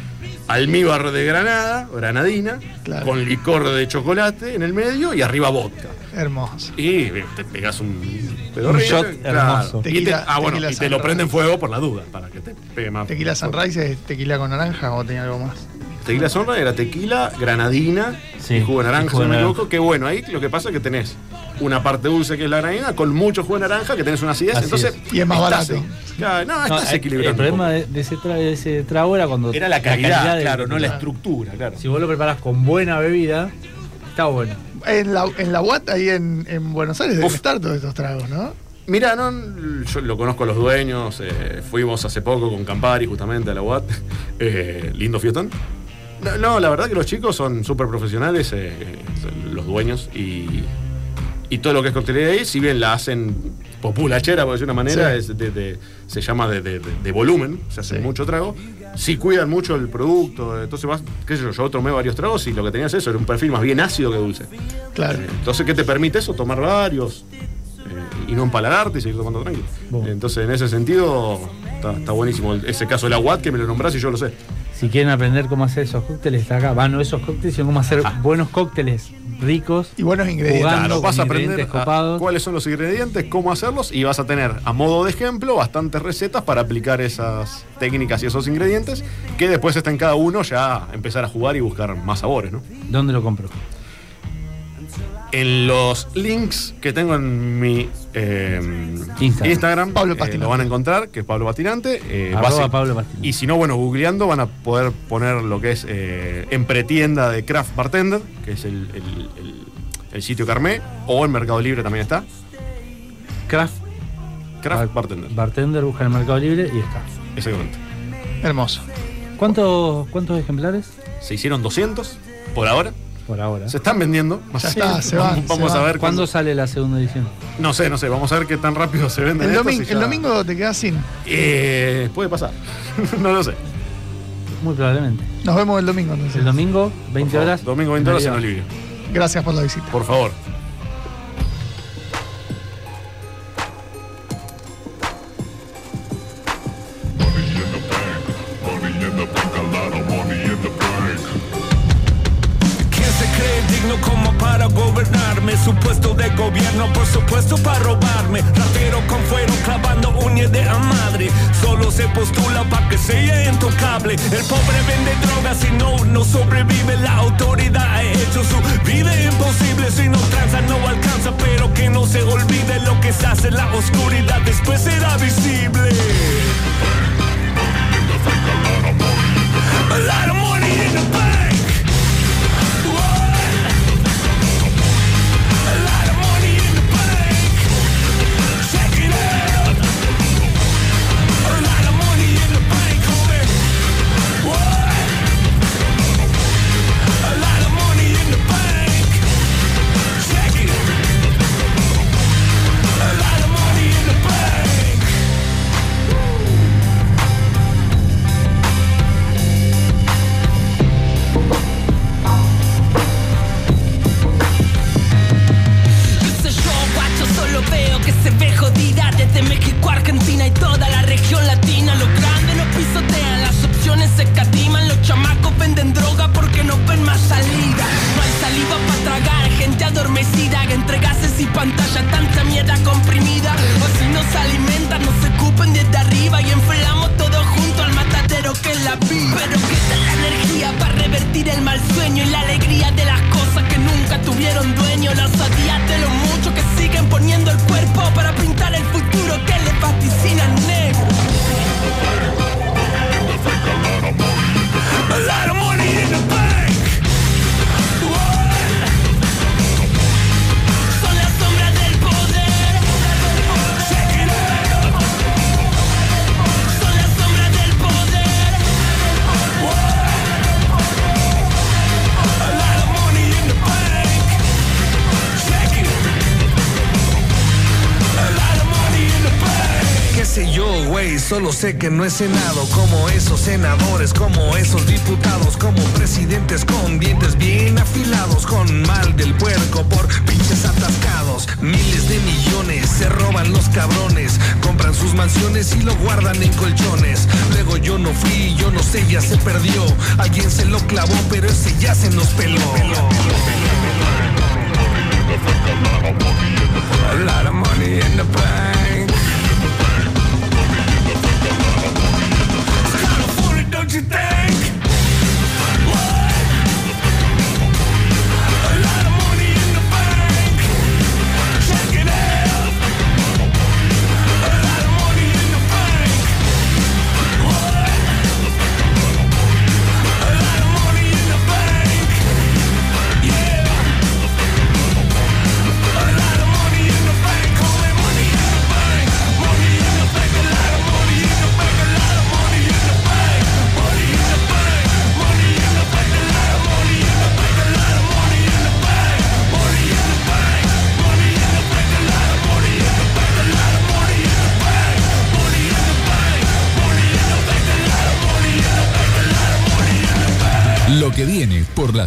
almíbar de granada, granadina, Claro. con licor de chocolate en el medio y arriba vodka. Hermoso. Y te pegas un shot hermoso. Y te- Tequila- ah, bueno, tequila y te lo prenden fuego por la duda, para que te pegue más. ¿Tequila Sunrise es tequila con naranja o tenía algo más? Tequila Sunrise era tequila, granadina Sí, y jugo de naranja, jugo si no de me naranja. equivoco. Que bueno, ahí lo que pasa es que tenés una parte dulce que es la granina, con mucho jugo de naranja, que tenés una acidez. Así entonces, es. Y es más estás- barato. Claro, no, No, estás el, equilibrando. el problema de, de ese tra- de ese trago era cuando. era la calidad, del- claro, no la estructura, claro. Si vos lo preparás con buena bebida, está bueno. En la, en la UAT, ahí en, en Buenos Aires, deben estar todos estos tragos, ¿no? Mira, no, yo lo conozco a los dueños, eh, fuimos hace poco con Campari justamente a la UAT, eh, lindo fiestón. No, no, la verdad que los chicos son súper profesionales, eh, los dueños, y, y todo lo que es coctelería ahí, si bien la hacen populachera, por decir una manera, Sí. es de- de- se llama de, volumen, se hace Sí. mucho trago, sí cuidan mucho el producto, entonces vas, qué sé yo, yo tomé varios tragos y lo que tenía es eso, era un perfil más bien ácido que dulce. Claro. Eh, Entonces, ¿qué te permite eso? Tomar varios eh, y no empalagarte y seguir tomando tranquilo. Bueno. Entonces, en ese sentido, está, está buenísimo. Ese caso de la UAT que me lo nombrás y yo lo sé. Si quieren aprender cómo hacer esos cócteles, está acá. Van, no esos cócteles, sino cómo hacer Ah. buenos cócteles ricos. Y buenos ingredientes. Jugando. Claro, vas a aprender a- cuáles son los ingredientes, cómo hacerlos y vas a tener a modo de ejemplo bastantes recetas para aplicar esas técnicas y esos ingredientes que después está en cada uno ya empezar a jugar y buscar más sabores, ¿no? ¿Dónde lo compro? En los links que tengo en mi eh, Instagram. Instagram, Pablo eh, lo van a encontrar, que es Pablo Patinante. eh, base- Pablo Pastinante. Y si no, bueno, googleando van a poder poner lo que es eh, en pretienda de Craft Bartender, que es el, el- el- el sitio Carmé, o en Mercado Libre también está. Craft Craft Bar- Bartender, Bartender, busca en el Mercado Libre y está. exactamente. Hermoso. ¿Cuántos, ¿Cuántos ejemplares? Se hicieron 200 por ahora. Por ahora. Se están vendiendo. Ya está, se van, Vamos, se a ver ¿Cuándo cuándo. sale la segunda edición? No sé, no sé. Vamos a ver qué tan rápido se venden. El, estos domingo y ya- el domingo te quedas sin. Eh, puede pasar. no lo sé. Muy probablemente. Nos vemos el domingo entonces. El domingo, 20 Por favor, horas. Domingo 20 horas en. Olivia. Gracias por la visita. Por favor. Gobernarme? Su puesto de gobierno, por supuesto, para robarme. Ratero con fuero clavando uñas de a madre. Solo se postula para que sea intocable. El pobre vende drogas y no, no sobrevive. La autoridad ha hecho su vida imposible. Si no tranza, no alcanza. Pero que no se olvide lo que se hace la oscuridad. Después será visible. Sé que no he cenado como esos senadores, como esos diputados, como presidentes con dientes bien afilados, con mal del puerco por pinches atascados. Miles de millones se roban los cabrones, compran sus mansiones y lo guardan en colchones. Luego yo no fui, yo no sé, ya se perdió. Alguien se lo clavó, pero ese ya se nos peló.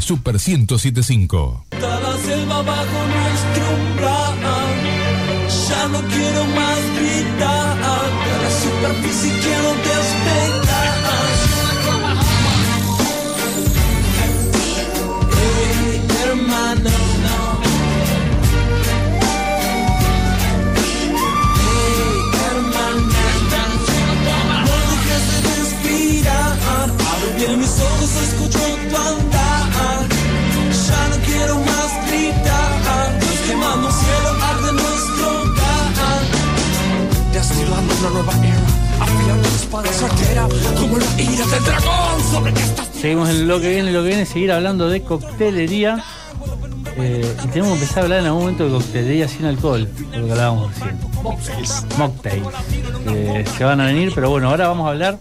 Super 1075. Toda la selva bajo nuestro umbral. Ya no quiero más gritar. De la superficie quiero despegar. Hey, hermano, no. Hey, hermano, no dejes de respirar. Abro bien mis ojos, escucho tu Destilando una nueva era, afilando la espada certera, como la ira del dragón sobre estas Seguimos en lo que viene, lo que viene, seguir hablando de coctelería. Eh, y tenemos que empezar a hablar en algún momento de coctelería sin alcohol, por lo que hablábamos recién. Mocktails. que se van a venir, pero bueno, ahora vamos a hablar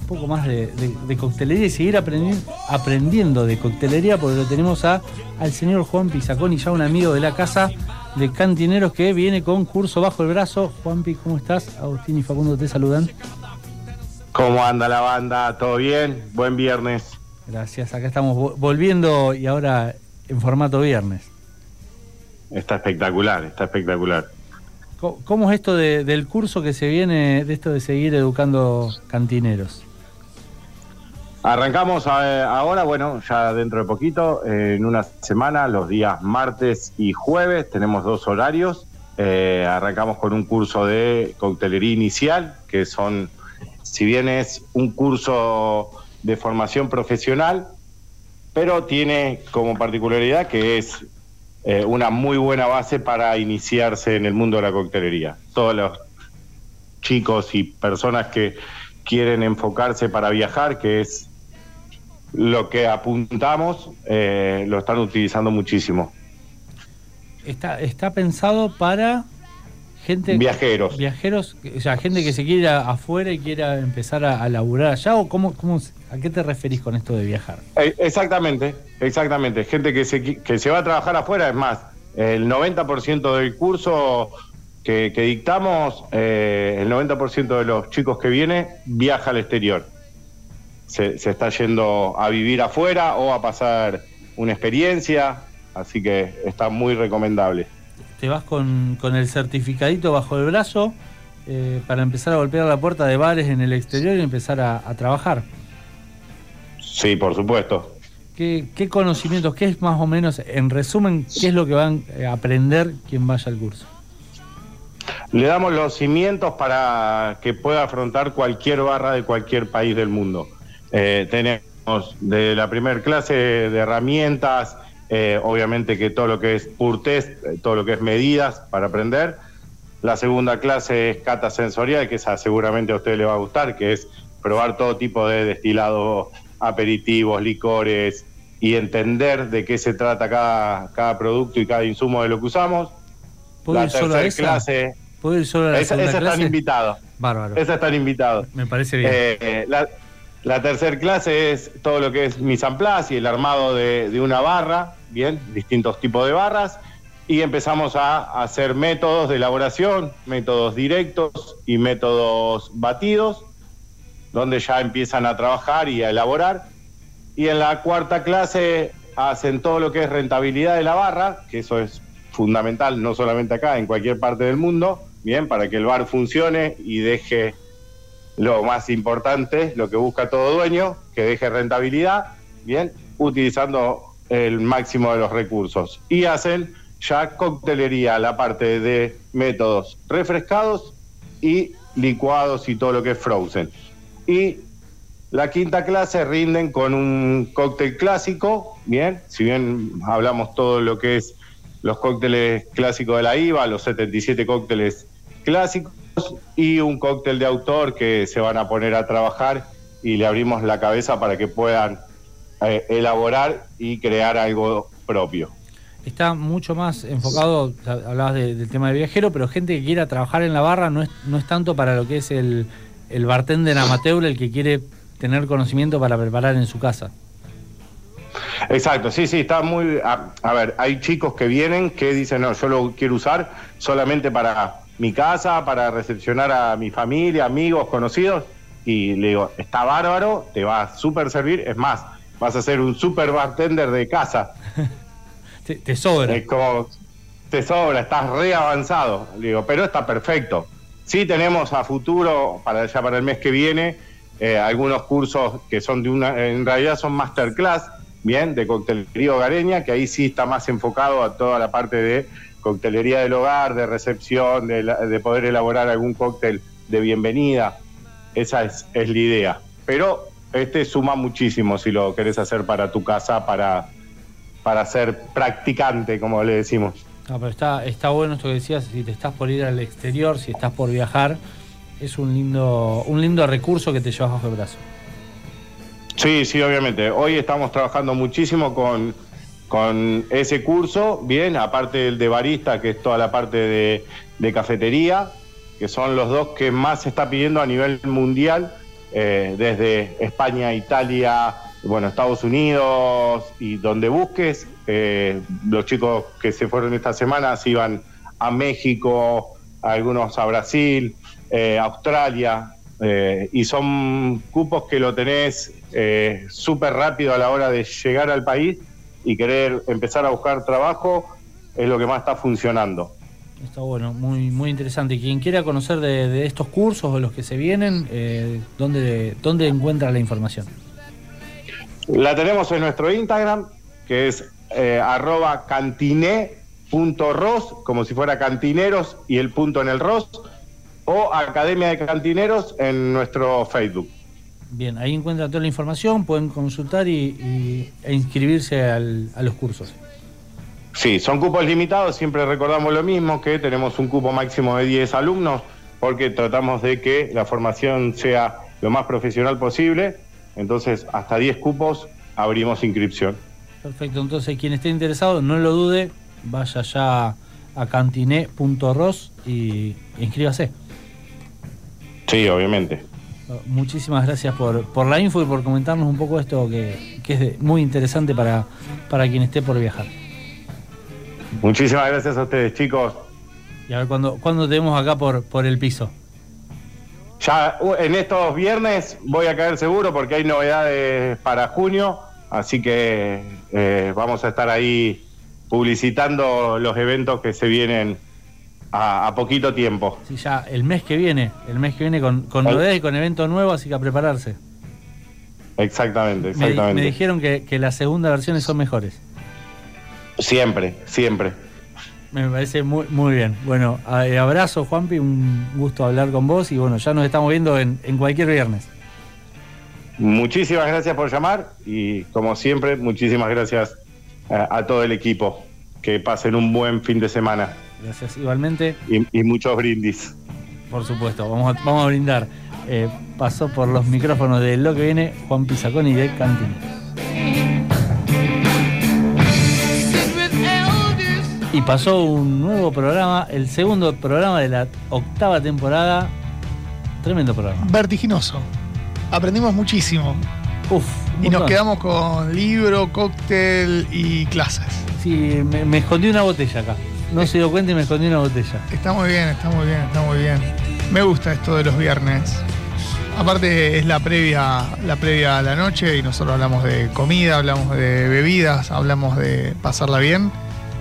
un poco más de, de- de coctelería y seguir aprendi- aprendiendo de coctelería, porque lo tenemos a, al señor Juan Pizaconi, ya un amigo de la casa de cantineros que viene con curso bajo el brazo. Juanpi, ¿cómo estás? Agustín y Facundo te saludan. ¿Cómo anda la banda? ¿Todo bien? Buen viernes. Gracias, acá estamos vo- volviendo y ahora en formato viernes. Está espectacular, está espectacular. ¿Cómo es esto de- del curso que se viene, de esto de seguir educando cantineros? Arrancamos ahora, bueno, ya dentro de poquito, eh, en una semana, los días martes y jueves, tenemos dos horarios. Eh, arrancamos con un curso de coctelería inicial, que son, si bien es un curso de formación profesional, pero tiene como particularidad que es eh, una muy buena base para iniciarse en el mundo de la coctelería. Todos los chicos y personas que quieren enfocarse para viajar, que es lo que apuntamos, eh, lo están utilizando muchísimo. Está, está pensado para gente... Viajeros. Viajeros, o sea, gente que se quiera afuera y quiera empezar a, a laburar allá, o cómo, cómo, ¿a qué te referís con esto de viajar? Eh, exactamente, exactamente. Gente que se, que se va a trabajar afuera, es más, el 90% del curso que, que dictamos, eh, el 90% de los chicos que viene viaja al exterior. Se, se está yendo a vivir afuera o a pasar una experiencia, así que está muy recomendable. Te vas con, con el certificadito bajo el brazo eh, para empezar a golpear la puerta de bares en el exterior y empezar a, a trabajar. Sí, por supuesto. ¿Qué, ¿Qué conocimientos, qué es más o menos, en resumen, qué es lo que van a aprender quien vaya al curso? Le damos los cimientos para que pueda afrontar cualquier barra de cualquier país del mundo. Eh, tenemos de la primera clase de herramientas, eh, obviamente que todo lo que es pur test, eh, todo lo que es medidas para aprender. La segunda clase es cata sensorial, que esa seguramente a usted le va a gustar, que es probar todo tipo de destilados, aperitivos, licores y entender de qué se trata cada, cada producto y cada insumo de lo que usamos. ¿Puedo La ir solo a esa? clase, ¿Puedo ir solo a la esa, esa están invitados. Bárbaro. Esa están invitados. Me parece bien. Eh, la, la tercera clase es todo lo que es mise y el armado de, de una barra, bien, distintos tipos de barras, y empezamos a hacer métodos de elaboración, métodos directos y métodos batidos, donde ya empiezan a trabajar y a elaborar. Y en la cuarta clase hacen todo lo que es rentabilidad de la barra, que eso es fundamental no solamente acá, en cualquier parte del mundo, bien, para que el bar funcione y deje lo más importante, lo que busca todo dueño, que deje rentabilidad, bien, utilizando el máximo de los recursos. Y hacen ya coctelería, la parte de métodos refrescados y licuados y todo lo que es frozen. Y la quinta clase rinden con un cóctel clásico, bien, si bien hablamos todo lo que es los cócteles clásicos de la IVA, los 77 cócteles clásicos y un cóctel de autor que se van a poner a trabajar y le abrimos la cabeza para que puedan eh, elaborar y crear algo propio. Está mucho más enfocado, hablabas de- del tema del viajero, pero gente que quiera trabajar en la barra no es, no es tanto para lo que es el, el bartender amateur, el que quiere tener conocimiento para preparar en su casa. Exacto, sí, sí, está muy... A, a ver, hay chicos que vienen que dicen, no, yo lo quiero usar solamente para mi casa, para recepcionar a mi familia, amigos, conocidos, y le digo, está bárbaro, te va a súper servir, es más, vas a ser un super bartender de casa. Te, te sobra. Es como, te sobra, estás re avanzado. Digo, pero está perfecto. Sí tenemos a futuro, para ya para el mes que viene, eh, algunos cursos que son de una, en realidad son masterclass, bien, de coctelería hogareña, que ahí sí está más enfocado a toda la parte de coctelería del hogar, de recepción, de, la- de poder elaborar algún cóctel de bienvenida. Esa es, es la idea. Pero este suma muchísimo si lo querés hacer para tu casa, para, para ser practicante, como le decimos. No, pero está, está bueno esto que decías, si te estás por ir al exterior, si estás por viajar, es un lindo, un lindo recurso que te llevas bajo el brazo. Sí, sí, obviamente. Hoy estamos trabajando muchísimo con, con ese curso, bien, aparte del de barista, que es toda la parte de, cafetería, que son los dos que más se está pidiendo a nivel mundial, eh, desde España, Italia, bueno, Estados Unidos y donde busques. Eh, los chicos que se fueron esta semana se iban a México, algunos a Brasil, eh, Australia, eh, y son cupos que lo tenés súper rápido a la hora de llegar al país y querer empezar a buscar trabajo, es lo que más está funcionando. Está bueno, muy, muy interesante. Quien quiera conocer de, de estos cursos o los que se vienen, eh, ¿dónde, ¿dónde encuentra la información? La tenemos en nuestro Instagram, que es eh, arroba cantiné.ros, como si fuera cantineros y el punto en el ros, o Academia de Cantineros en nuestro Facebook. Bien, ahí encuentran toda la información, pueden consultar y, y- e inscribirse al- a los cursos. Sí, son cupos limitados, siempre recordamos lo mismo, que tenemos un cupo máximo de 10 alumnos, porque tratamos de que la formación sea lo más profesional posible, entonces hasta 10 cupos abrimos inscripción. Perfecto, entonces quien esté interesado, no lo dude, vaya ya a cantiné.ros y inscríbase. Sí, obviamente. Muchísimas gracias por, por la info y por comentarnos un poco esto que, que es muy interesante para, para quien esté por viajar. Muchísimas gracias a ustedes, chicos. Y a ver cuándo cuándo te vemos acá por, por el piso. Ya uh, en estos viernes voy a caer seguro porque hay novedades para junio, así que eh, vamos a estar ahí publicitando los eventos que se vienen a, a poquito tiempo. Sí, ya el mes que viene, el mes que viene con, con novedades y con eventos nuevos, así que a prepararse. Exactamente, exactamente. me dijeron que, que las segundas versiones son mejores. Siempre, siempre. Me parece muy, muy bien. Bueno, eh, abrazo Juanpi, un gusto hablar con vos y bueno, ya nos estamos viendo en, en cualquier viernes. Muchísimas gracias por llamar y como siempre, muchísimas gracias a, a todo el equipo. Que pasen un buen fin de semana Gracias igualmente. y, y muchos brindis. Por supuesto, vamos a, vamos a brindar. Eh, pasó por los micrófonos de lo que viene Juan Pizaconi de Cantín. Y pasó un nuevo programa, el segundo programa de la octava temporada. Tremendo programa. Vertiginoso. Aprendimos muchísimo. Uf, Y nos quedamos con libro, cóctel y clases. Sí, me, me escondí una botella acá. No se dio cuenta y me escondí una botella. Está muy bien, está muy bien, está muy bien. Me gusta esto de los viernes. Aparte es la previa, la previa a la noche y nosotros hablamos de comida, hablamos de bebidas, hablamos de pasarla bien.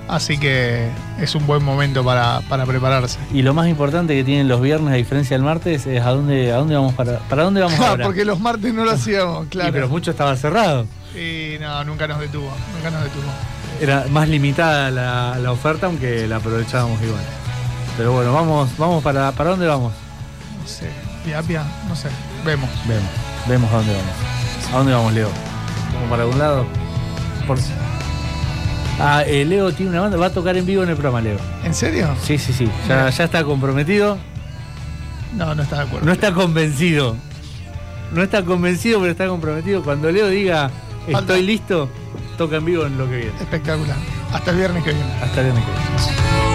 Así que es un buen momento para, para prepararse. Y lo más importante que tienen los viernes, a diferencia del martes, es a dónde, a dónde vamos para, para dónde vamos Ah, ahora. porque los martes no lo hacíamos, claro. pero mucho estaba cerrado. Y no, nunca nos detuvo, nunca nos detuvo. Era más limitada la, la oferta, aunque la aprovechábamos igual. Pero bueno, vamos, vamos para, ¿para dónde vamos? No sé, pia, pia, no sé, vemos. Vemos, vemos a dónde vamos. ¿A dónde vamos, Leo? ¿Vamos para algún lado? Por- Ah, eh, Leo tiene una banda, va a tocar en vivo en el programa, Leo. ¿En serio? Sí, sí, sí. Ya, ya está comprometido. No, no está de acuerdo. No está convencido. No está convencido, pero está comprometido. Cuando Leo diga Falta. estoy listo, toca en vivo en lo que viene. Espectacular. Hasta el viernes que viene. Hasta el viernes que viene.